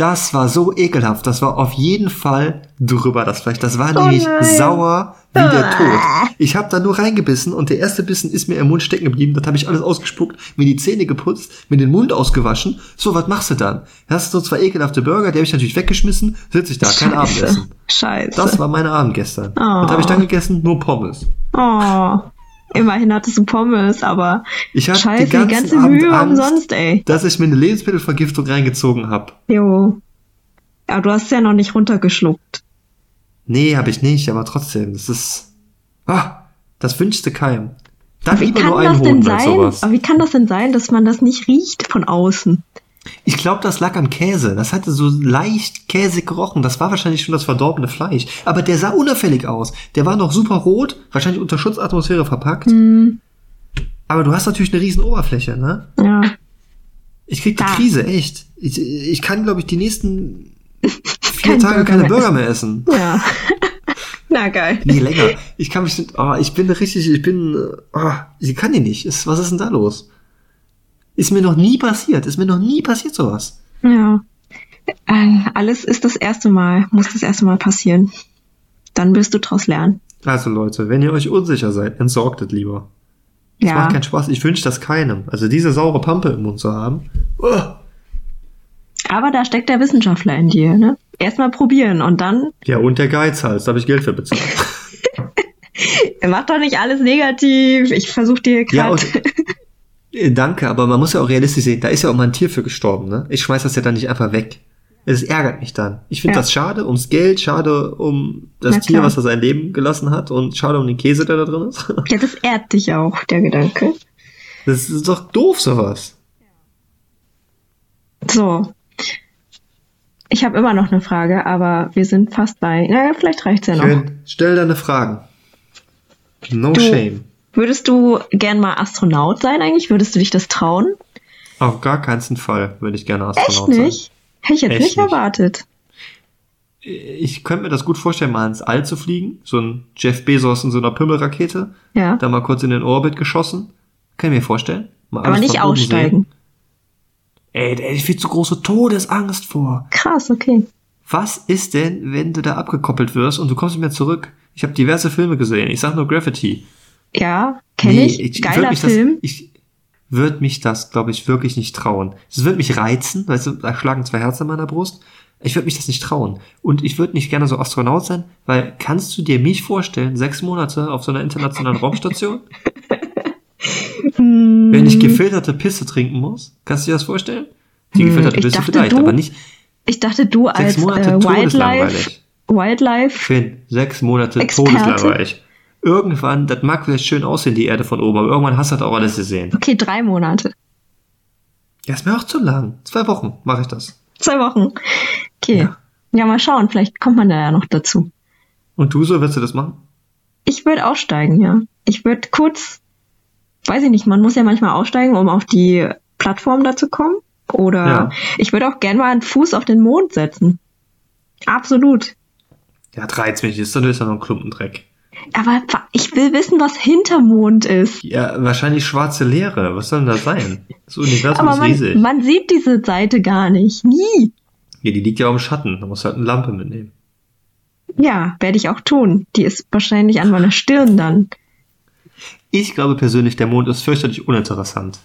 Das war so ekelhaft. Das war auf jeden Fall drüber, das Fleisch. Das war Oh nämlich nein. sauer wie der Ah. Tod. Ich habe da nur reingebissen und der erste Bissen ist mir im Mund stecken geblieben. Das habe ich alles ausgespuckt, mir die Zähne geputzt, mir den Mund ausgewaschen. So, was machst du dann? Hast du so zwei ekelhafte Burger, die habe ich natürlich weggeschmissen, sitze ich da, kein Abendessen. Scheiße. Das war mein Abend gestern. Oh. Was habe ich dann gegessen? Nur Pommes. oh. Immerhin hattest du Pommes, aber Ich hatte scheiße, die ganze, ganze Mühe Angst, umsonst, ey. dass ich mir eine Lebensmittelvergiftung reingezogen habe. Jo. Aber du hast es ja noch nicht runtergeschluckt. Nee, habe ich nicht, aber trotzdem, das ist. Ah, das wünschte keinem. Dann Wie lieber kann das denn sein? sowas. Aber wie kann das denn sein, dass man das nicht riecht von außen? Ich glaube, das lag am Käse. Das hatte so leicht käsig gerochen. Das war wahrscheinlich schon das verdorbene Fleisch. Aber der sah unauffällig aus. Der war noch super rot, wahrscheinlich unter Schutzatmosphäre verpackt. Hm, Aber du hast natürlich eine riesen Oberfläche, ne? ja. Ich krieg die Da. Krise, echt. Ich, ich kann, glaube ich, die nächsten vier Kein Tage Burger keine Burger mehr essen. Ja. Na geil. Nee, länger. Ich kann mich, nicht- oh, ich bin richtig, ich bin, oh, ich kann die nicht. Was ist denn da los? Ist mir noch nie passiert. Ist mir noch nie passiert sowas. Ja. Äh, alles ist das erste Mal, muss das erste Mal passieren. Dann wirst du draus lernen. Also Leute, wenn ihr euch unsicher seid, entsorgt es lieber. Es Ja. macht keinen Spaß. Ich wünsche das keinem. Also diese saure Pampe im Mund zu haben. Oh, Aber da steckt der Wissenschaftler in dir, ne? Erstmal probieren und dann ja, und der Geizhals, da habe ich Geld für bezahlt. mach doch nicht alles negativ. Ich versuche dir ja, gerade. Äh, danke, aber man muss ja auch realistisch sehen, da ist ja auch mal ein Tier für gestorben, ne? Ich schmeiß das ja dann nicht einfach weg. Es ärgert mich dann. Ich finde Ja. das schade ums Geld, schade um das Na Tier, klar. was da sein Leben gelassen hat und schade um den Käse, der da drin ist. ja, das ehrt dich auch, der Gedanke. Das ist doch doof, sowas. So. Ich habe immer noch eine Frage, aber wir sind fast bei. Na, vielleicht reicht's ja noch. Schön. Stell deine Fragen. No Du- shame. Würdest du gern mal Astronaut sein eigentlich? Würdest du dich das trauen? Auf gar keinen Fall würde ich gerne Echt Astronaut sein. nicht? Hätte ich jetzt Echt nicht nicht. erwartet. ich könnte mir das gut vorstellen, mal ins All zu fliegen. So ein Jeff Bezos in so einer Pimmelrakete. Ja. Da mal kurz in den Orbit geschossen. Kann ich mir vorstellen. Mal Aber nicht aussteigen. sehen. Ey, da hätte ich viel zu große Todesangst vor. Krass, okay. Was ist denn, wenn du da abgekoppelt wirst und du kommst nicht mehr zurück? Ich habe diverse Filme gesehen. Ich sag nur Gravity. Ja, kenne ich. würd Geiler Film. Das, ich würde mich das, glaube ich, wirklich nicht trauen. Es würde mich reizen, weißt du, da schlagen zwei Herzen in meiner Brust. Ich würde mich das nicht trauen. Und ich würde nicht gerne so Astronaut sein, weil kannst du dir mich vorstellen, sechs Monate auf so einer internationalen Raumstation? Wenn ich gefilterte Pisse trinken muss? Kannst du dir das vorstellen? Die gefilterte ich Pisse dachte, vielleicht, du- aber nicht ich dachte, du sechs als Monate äh, Wildlife. Wildlife, Finn, sechs Monate Experte? todeslangweilig. Irgendwann, das mag vielleicht schön aussehen, die Erde von oben, aber irgendwann hast du das auch alles gesehen. okay, drei Monate. Ja, ist mir auch zu lang. Zwei Wochen mache ich das. Zwei Wochen. Okay. Ja. Ja. mal schauen, vielleicht kommt man da ja noch dazu. Und du so, willst du das machen? Ich würde aussteigen, ja. Ich würde kurz, weiß ich nicht, man muss ja manchmal aussteigen, um auf die Plattform da zu kommen. Oder Ja. ich würde auch gern mal einen Fuß auf den Mond setzen. Absolut. Ja, reizt mich, ist ja noch ein Klumpendreck. Aber ich will wissen, was hinter Mond ist. Ja, wahrscheinlich schwarze Leere. Was soll denn das sein? Das Universum Aber ist riesig. man, sieht diese Seite gar nicht. Nie. ja, die liegt ja auch im Schatten. Da musst du halt eine Lampe mitnehmen. Ja, werde ich auch tun. Die ist wahrscheinlich an meiner Stirn dann. Ich glaube persönlich, der Mond ist fürchterlich uninteressant.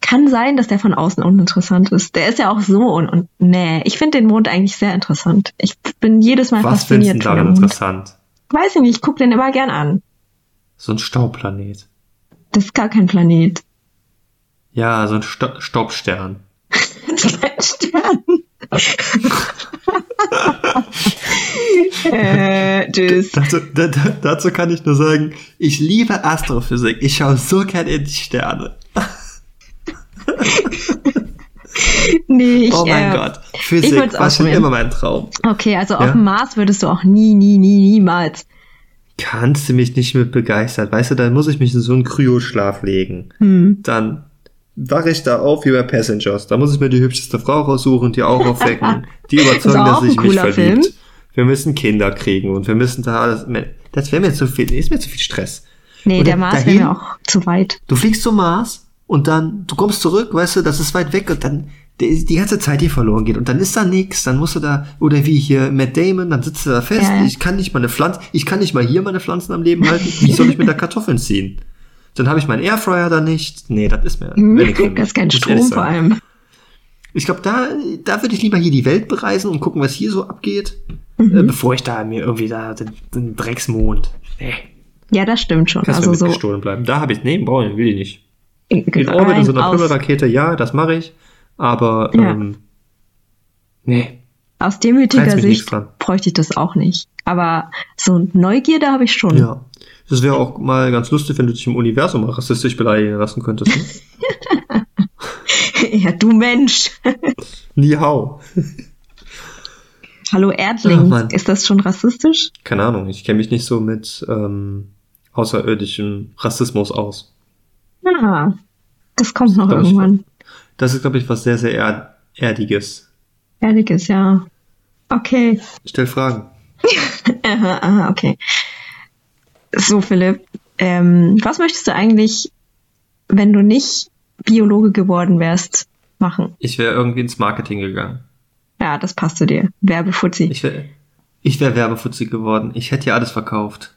Kann sein, dass der von außen uninteressant ist. Der ist ja auch so und, und nee, ich finde den Mond eigentlich sehr interessant. Ich bin jedes Mal Was findest du fasziniert denn von dem daran interessant? Weiß ich nicht, ich gucke den immer gern an. So ein Staubplanet. Das ist gar kein Planet. Ja, so ein Sta Staubstern. Kein Stern. äh, tschüss. Dazu, da, da, dazu kann ich nur sagen, ich liebe Astrophysik. Ich schaue so gern in die Sterne. Nee, ich, oh mein äh, Gott. Physik war schon immer mein Traum. Okay, also Ja? auf dem Mars würdest du auch nie, nie, nie, niemals. Kannst du mich nicht mit begeistern. Weißt du, dann muss ich mich in so einen Kryoschlaf legen. Hm. Dann wache ich da auf wie bei Passengers. Da muss ich mir die hübscheste Frau raussuchen, die auch aufwecken, die überzeugen, dass ich mich verliebt. Film. Wir müssen Kinder kriegen und wir müssen da alles. Das wäre mir zu viel, ist mir zu viel Stress. Nee, Und der Mars wäre mir auch zu weit. Du fliegst zum Mars und dann, du kommst zurück, weißt du, das ist weit weg und dann die, die ganze Zeit die verloren geht und dann ist da nichts, dann musst du da, oder wie hier Matt Damon, dann sitzt du da fest, Ja, ich kann nicht meine Pflanzen, ich kann nicht mal hier meine Pflanzen am Leben halten, wie soll ich mit der Kartoffeln ziehen? Dann habe ich meinen Airfryer da nicht. Nee, das ist mir. mich, Das ist kein ich Strom vor allem. Ich glaube, da, da würde ich lieber hier die Welt bereisen und gucken, was hier so abgeht, äh, Mhm. bevor ich da mir irgendwie da den, den Drecksmond. Nee, Ja, das stimmt schon. kannst also mir so bleiben. Da habe ich, nee, brauche will ich nicht. In, In Orbit in so einer Pimmelrakete, ja, das mache ich. Aber Ja. ähm, nee, aus demütiger Sicht bräuchte ich das auch nicht. Aber so Neugierde habe ich schon. ja. Das wäre auch mal ganz lustig, wenn du dich im Universum mal rassistisch beleidigen lassen könntest. Ne? ja, du Mensch. Ni hao. Hallo Ach, Erdling. Mann. ist das schon rassistisch? Keine Ahnung, ich kenne mich nicht so mit ähm, außerirdischem Rassismus aus. Ah, das kommt noch ich, irgendwann. Das ist, glaube ich, was sehr, sehr erd Erdiges. Ehrliches, ja. Okay. Stell Fragen. Aha, aha, okay. So, Philipp, ähm, was möchtest du eigentlich, wenn du nicht Biologe geworden wärst, machen? Ich wäre irgendwie ins Marketing gegangen. Ja, das passt zu dir. Werbefuzzi. Ich wäre ich wär Werbefuzzi geworden. Ich hätte ja alles verkauft.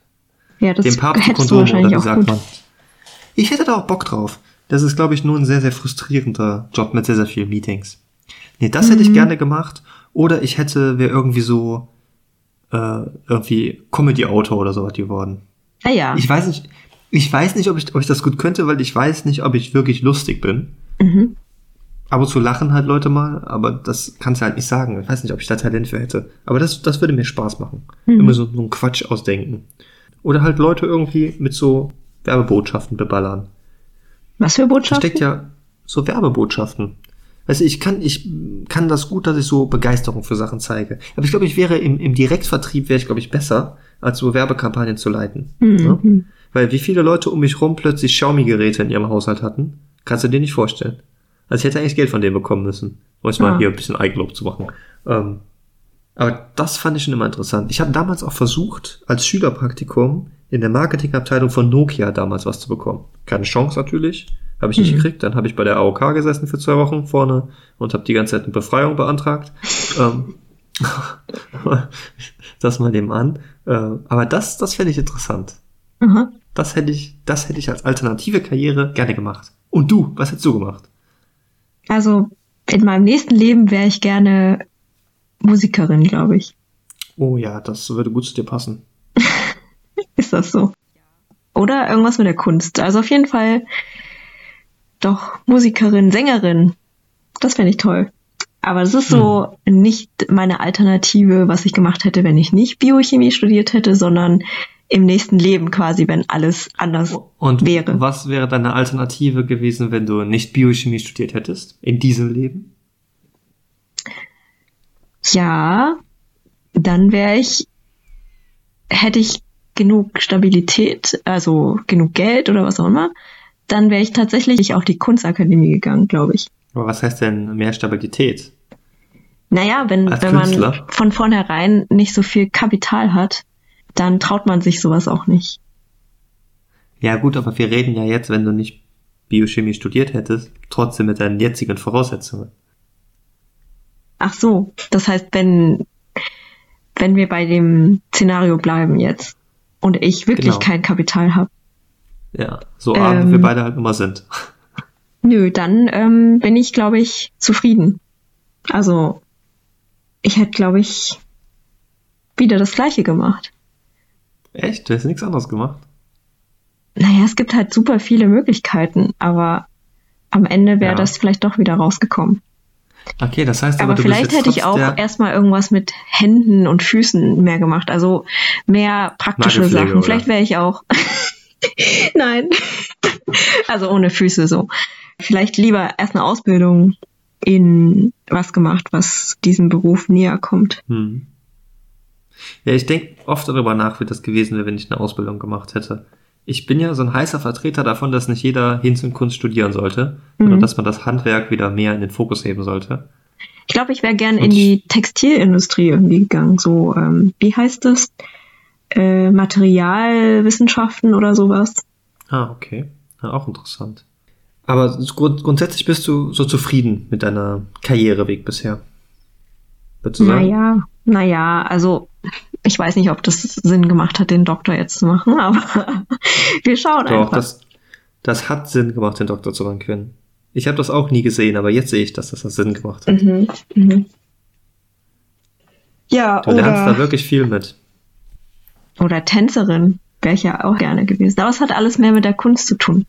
Ja, das Dem Papst hättest du Kondome, oder wahrscheinlich wie auch sagt gut. man? Ich hätte da auch Bock drauf. Das ist, glaube ich, nur ein sehr, sehr frustrierender Job mit sehr, sehr vielen Meetings. Nee, das Mhm. hätte ich gerne gemacht. Oder ich hätte, wäre irgendwie so, äh, irgendwie Comedy-Autor oder sowas geworden. Ah ja. Ich weiß nicht, ich weiß nicht, ob ich, ob ich das gut könnte, weil ich weiß nicht, ob ich wirklich lustig bin. Mhm. Ab und zu lachen halt Leute mal, aber das kannst du halt nicht sagen. Ich weiß nicht, ob ich da Talent für hätte. Aber das, das würde mir Spaß machen. Mhm. Immer so, so einen Quatsch ausdenken. Oder halt Leute irgendwie mit so Werbebotschaften beballern. Was für Da Botschaften? steckt ja so Werbebotschaften. Weißt du, ich kann, ich kann das gut, dass ich so Begeisterung für Sachen zeige. Aber ich glaube, ich wäre im, im Direktvertrieb wäre ich, glaube ich, besser, als so Werbekampagnen zu leiten. Mhm. Ne? Weil wie viele Leute um mich rum plötzlich Xiaomi-Geräte in ihrem Haushalt hatten, kannst du dir nicht vorstellen. Also ich hätte eigentlich Geld von denen bekommen müssen, um es mal Ah. hier ein bisschen Eigenlob zu machen. Ähm, Aber das fand ich schon immer interessant. Ich hatte damals auch versucht, als Schülerpraktikum in der Marketingabteilung von Nokia damals was zu bekommen. Keine Chance natürlich. Habe ich nicht Mhm. gekriegt. Dann habe ich bei der AOK gesessen für zwei Wochen vorne und habe die ganze Zeit eine Befreiung beantragt. ähm, das mal dem an. Äh, aber das, das fände ich interessant. Aha. Das hätte ich, das hätte ich als alternative Karriere gerne gemacht. Und du, was hättest du gemacht? Also in meinem nächsten Leben wäre ich gerne Musikerin, glaube ich. Oh ja, das würde gut zu dir passen. Das so? Oder irgendwas mit der Kunst. Also auf jeden Fall doch Musikerin, Sängerin. Das fände ich toll. Aber das ist so nicht meine Alternative, was ich gemacht hätte, wenn ich nicht Biochemie studiert hätte, sondern im nächsten Leben quasi, wenn alles anders Und wäre. was wäre deine Alternative gewesen, wenn du nicht Biochemie studiert hättest? In diesem Leben? Ja, dann wäre ich, hätte ich genug Stabilität, also genug Geld oder was auch immer, dann wäre ich tatsächlich auf die Kunstakademie gegangen, glaube ich. Aber was heißt denn mehr Stabilität? Naja, wenn, Als wenn man von vornherein nicht so viel Kapital hat, dann traut man sich sowas auch nicht. Ja gut, aber wir reden ja jetzt, wenn du nicht Biochemie studiert hättest, trotzdem mit deinen jetzigen Voraussetzungen. Ach so, das heißt, wenn, wenn wir bei dem Szenario bleiben jetzt und ich wirklich Genau. kein Kapital habe, Ja, so arm wie Ähm. wir beide halt immer sind. Nö, dann ähm, bin ich, glaube ich, zufrieden. Also, ich hätte, glaube ich, wieder das Gleiche gemacht. Echt? Du hast nichts anderes gemacht? Naja, es gibt halt super viele Möglichkeiten, aber am Ende wäre Ja. das vielleicht doch wieder rausgekommen. Okay, das heißt aber, Aber vielleicht hätte ich auch erstmal irgendwas mit Händen und Füßen mehr gemacht. Also mehr praktische Sachen. oder? Vielleicht wäre ich auch. Nein. also ohne Füße so. Vielleicht lieber erst eine Ausbildung in was gemacht, was diesem Beruf näher kommt. Hm. Ja, ich denke oft darüber nach, wie das gewesen wäre, wenn ich eine Ausbildung gemacht hätte. Ich bin ja so ein heißer Vertreter davon, dass nicht jeder Hinz und Kunst studieren sollte, sondern Mhm. dass man das Handwerk wieder mehr in den Fokus heben sollte. Ich glaube, ich wäre gern Und- in die Textilindustrie irgendwie gegangen. So, ähm, wie heißt das? Äh, Materialwissenschaften oder sowas. Ah, okay. Ja, auch interessant. Aber grund grundsätzlich bist du so zufrieden mit deiner Karriereweg bisher. Würdest du sagen? Naja, naja, also ich weiß nicht, ob das Sinn gemacht hat, den Doktor jetzt zu machen, aber wir schauen Doch, einfach. das, das hat Sinn gemacht, den Doktor zu machen können. Ich habe das auch nie gesehen, aber jetzt sehe ich, dass das Sinn gemacht hat. Mhm, mhm. Ja, Du lernst da oder, wirklich viel mit. oder Tänzerin wäre ich ja auch gerne gewesen. Aber es hat alles mehr mit der Kunst zu tun.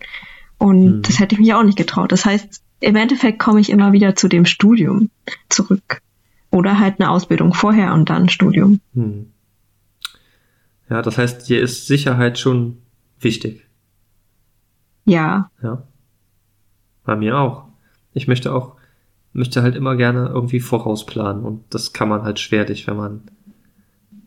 Und Mhm. das hätte ich mich auch nicht getraut. Das heißt, im Endeffekt komme ich immer wieder zu dem Studium zurück. Oder halt eine Ausbildung vorher und dann Studium. Hm. Ja, das heißt, dir ist Sicherheit schon wichtig. Ja, Ja. Bei mir auch. Ich möchte auch, möchte halt immer gerne irgendwie vorausplanen und das kann man halt schwerlich, wenn man,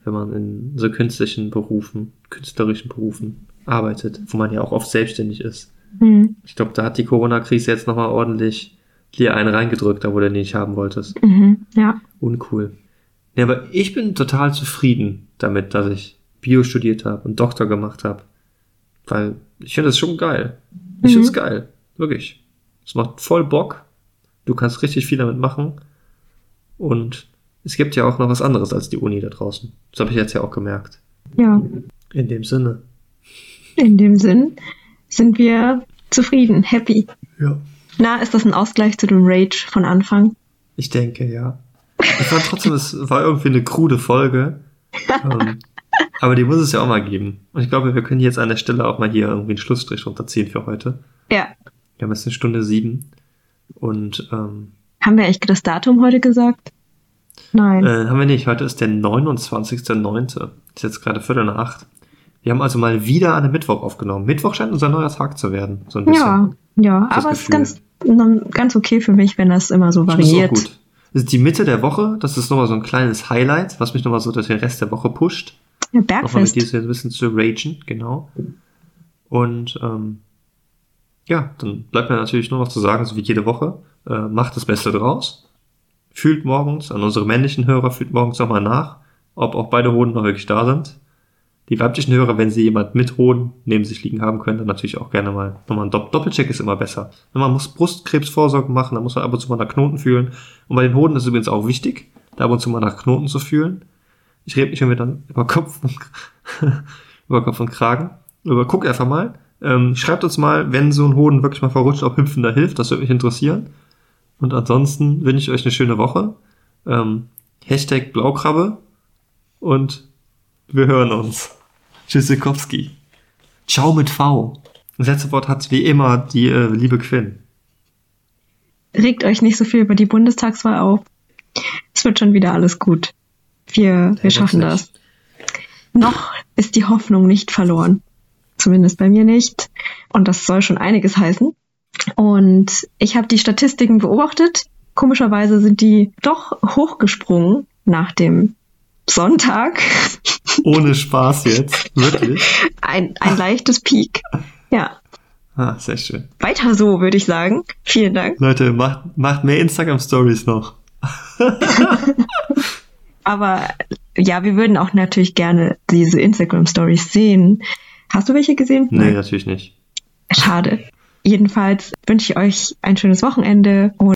wenn man in so künstlichen Berufen, künstlerischen Berufen arbeitet, wo man ja auch oft selbstständig ist. mhm. Ich glaube, da hat die Corona-Krise jetzt nochmal ordentlich dir einen reingedrückt, da wo du den nicht haben wolltest. Mhm. ja. Uncool. Ja, aber ich bin total zufrieden damit, dass ich Bio studiert habe und Doktor gemacht habe. Weil ich finde es schon geil. Ich Mhm. finde es geil. Wirklich. Es macht voll Bock. Du kannst richtig viel damit machen. Und es gibt ja auch noch was anderes als die Uni da draußen. Das habe ich jetzt ja auch gemerkt. Ja. In dem Sinne. In dem Sinn sind wir zufrieden, happy. Ja. Na, ist das ein Ausgleich zu dem Rage von Anfang? Ich denke, ja. Ich fand trotzdem, es war irgendwie eine krude Folge. ähm, aber die muss es ja auch mal geben. Und ich glaube, wir können jetzt an der Stelle auch mal hier irgendwie einen Schlussstrich runterziehen für heute. Ja. Wir haben jetzt eine Stunde sieben. Und ähm, Haben wir eigentlich das Datum heute gesagt? Nein. äh, haben wir nicht. Heute ist der 29.09. Ist jetzt gerade Viertel nach acht. Wir haben also mal wieder an einem Mittwoch aufgenommen. Mittwoch scheint unser neuer Tag zu werden. So ein bisschen. ja, ja, aber es ist ganz, ganz okay für mich, wenn das immer so Das ist auch variiert. gut. Das ist die Mitte der Woche. Das ist nochmal so ein kleines Highlight, was mich nochmal so durch den Rest der Woche pusht. Nochmal mit dir ein bisschen zu ragen, genau. Und ähm, ja, dann bleibt mir natürlich nur noch zu sagen, so wie jede Woche, äh, macht das Beste draus. Fühlt morgens, an unsere männlichen Hörer, fühlt morgens nochmal nach, ob auch beide Hoden noch wirklich da sind. Die weiblichen Hörer, wenn sie jemand mit Hoden neben sich liegen haben können, dann natürlich auch gerne mal nochmal ein Dopp Doppelcheck ist immer besser. Wenn man muss Brustkrebsvorsorge machen, dann muss man ab und zu mal nach Knoten fühlen. Und bei den Hoden ist es übrigens auch wichtig, da ab und zu mal nach Knoten zu fühlen. Ich rede nicht mehr dann über Kopf und, über Kopf und Kragen. Aber guck einfach mal. Ähm, schreibt uns mal, wenn so ein Hoden wirklich mal verrutscht, ob Hüpfen da hilft. Das würde mich interessieren. Und ansonsten wünsche ich euch eine schöne Woche. Ähm, Hashtag Blaukrabbe. Und wir hören uns. Tschüssikowski. Ciao mit V. Das letzte Wort hat wie immer die äh, liebe Quinn. Regt euch nicht so viel über die Bundestagswahl auf. Es wird schon wieder alles gut. Wir, wir schaffen das. Noch ist die Hoffnung nicht verloren. Zumindest bei mir nicht. Und das soll schon einiges heißen. Und ich habe die Statistiken beobachtet. Komischerweise sind die doch hochgesprungen nach dem Sonntag. Ohne Spaß jetzt, wirklich. Ein, ein leichtes Peak. Ja. Ah, sehr schön. Weiter so, würde ich sagen. Vielen Dank. Leute, macht, macht mehr Instagram-Stories noch. Aber ja, wir würden auch natürlich gerne diese Instagram-Stories sehen. Hast du welche gesehen? Nee, natürlich nicht. Schade. Jedenfalls wünsche ich euch ein schönes Wochenende und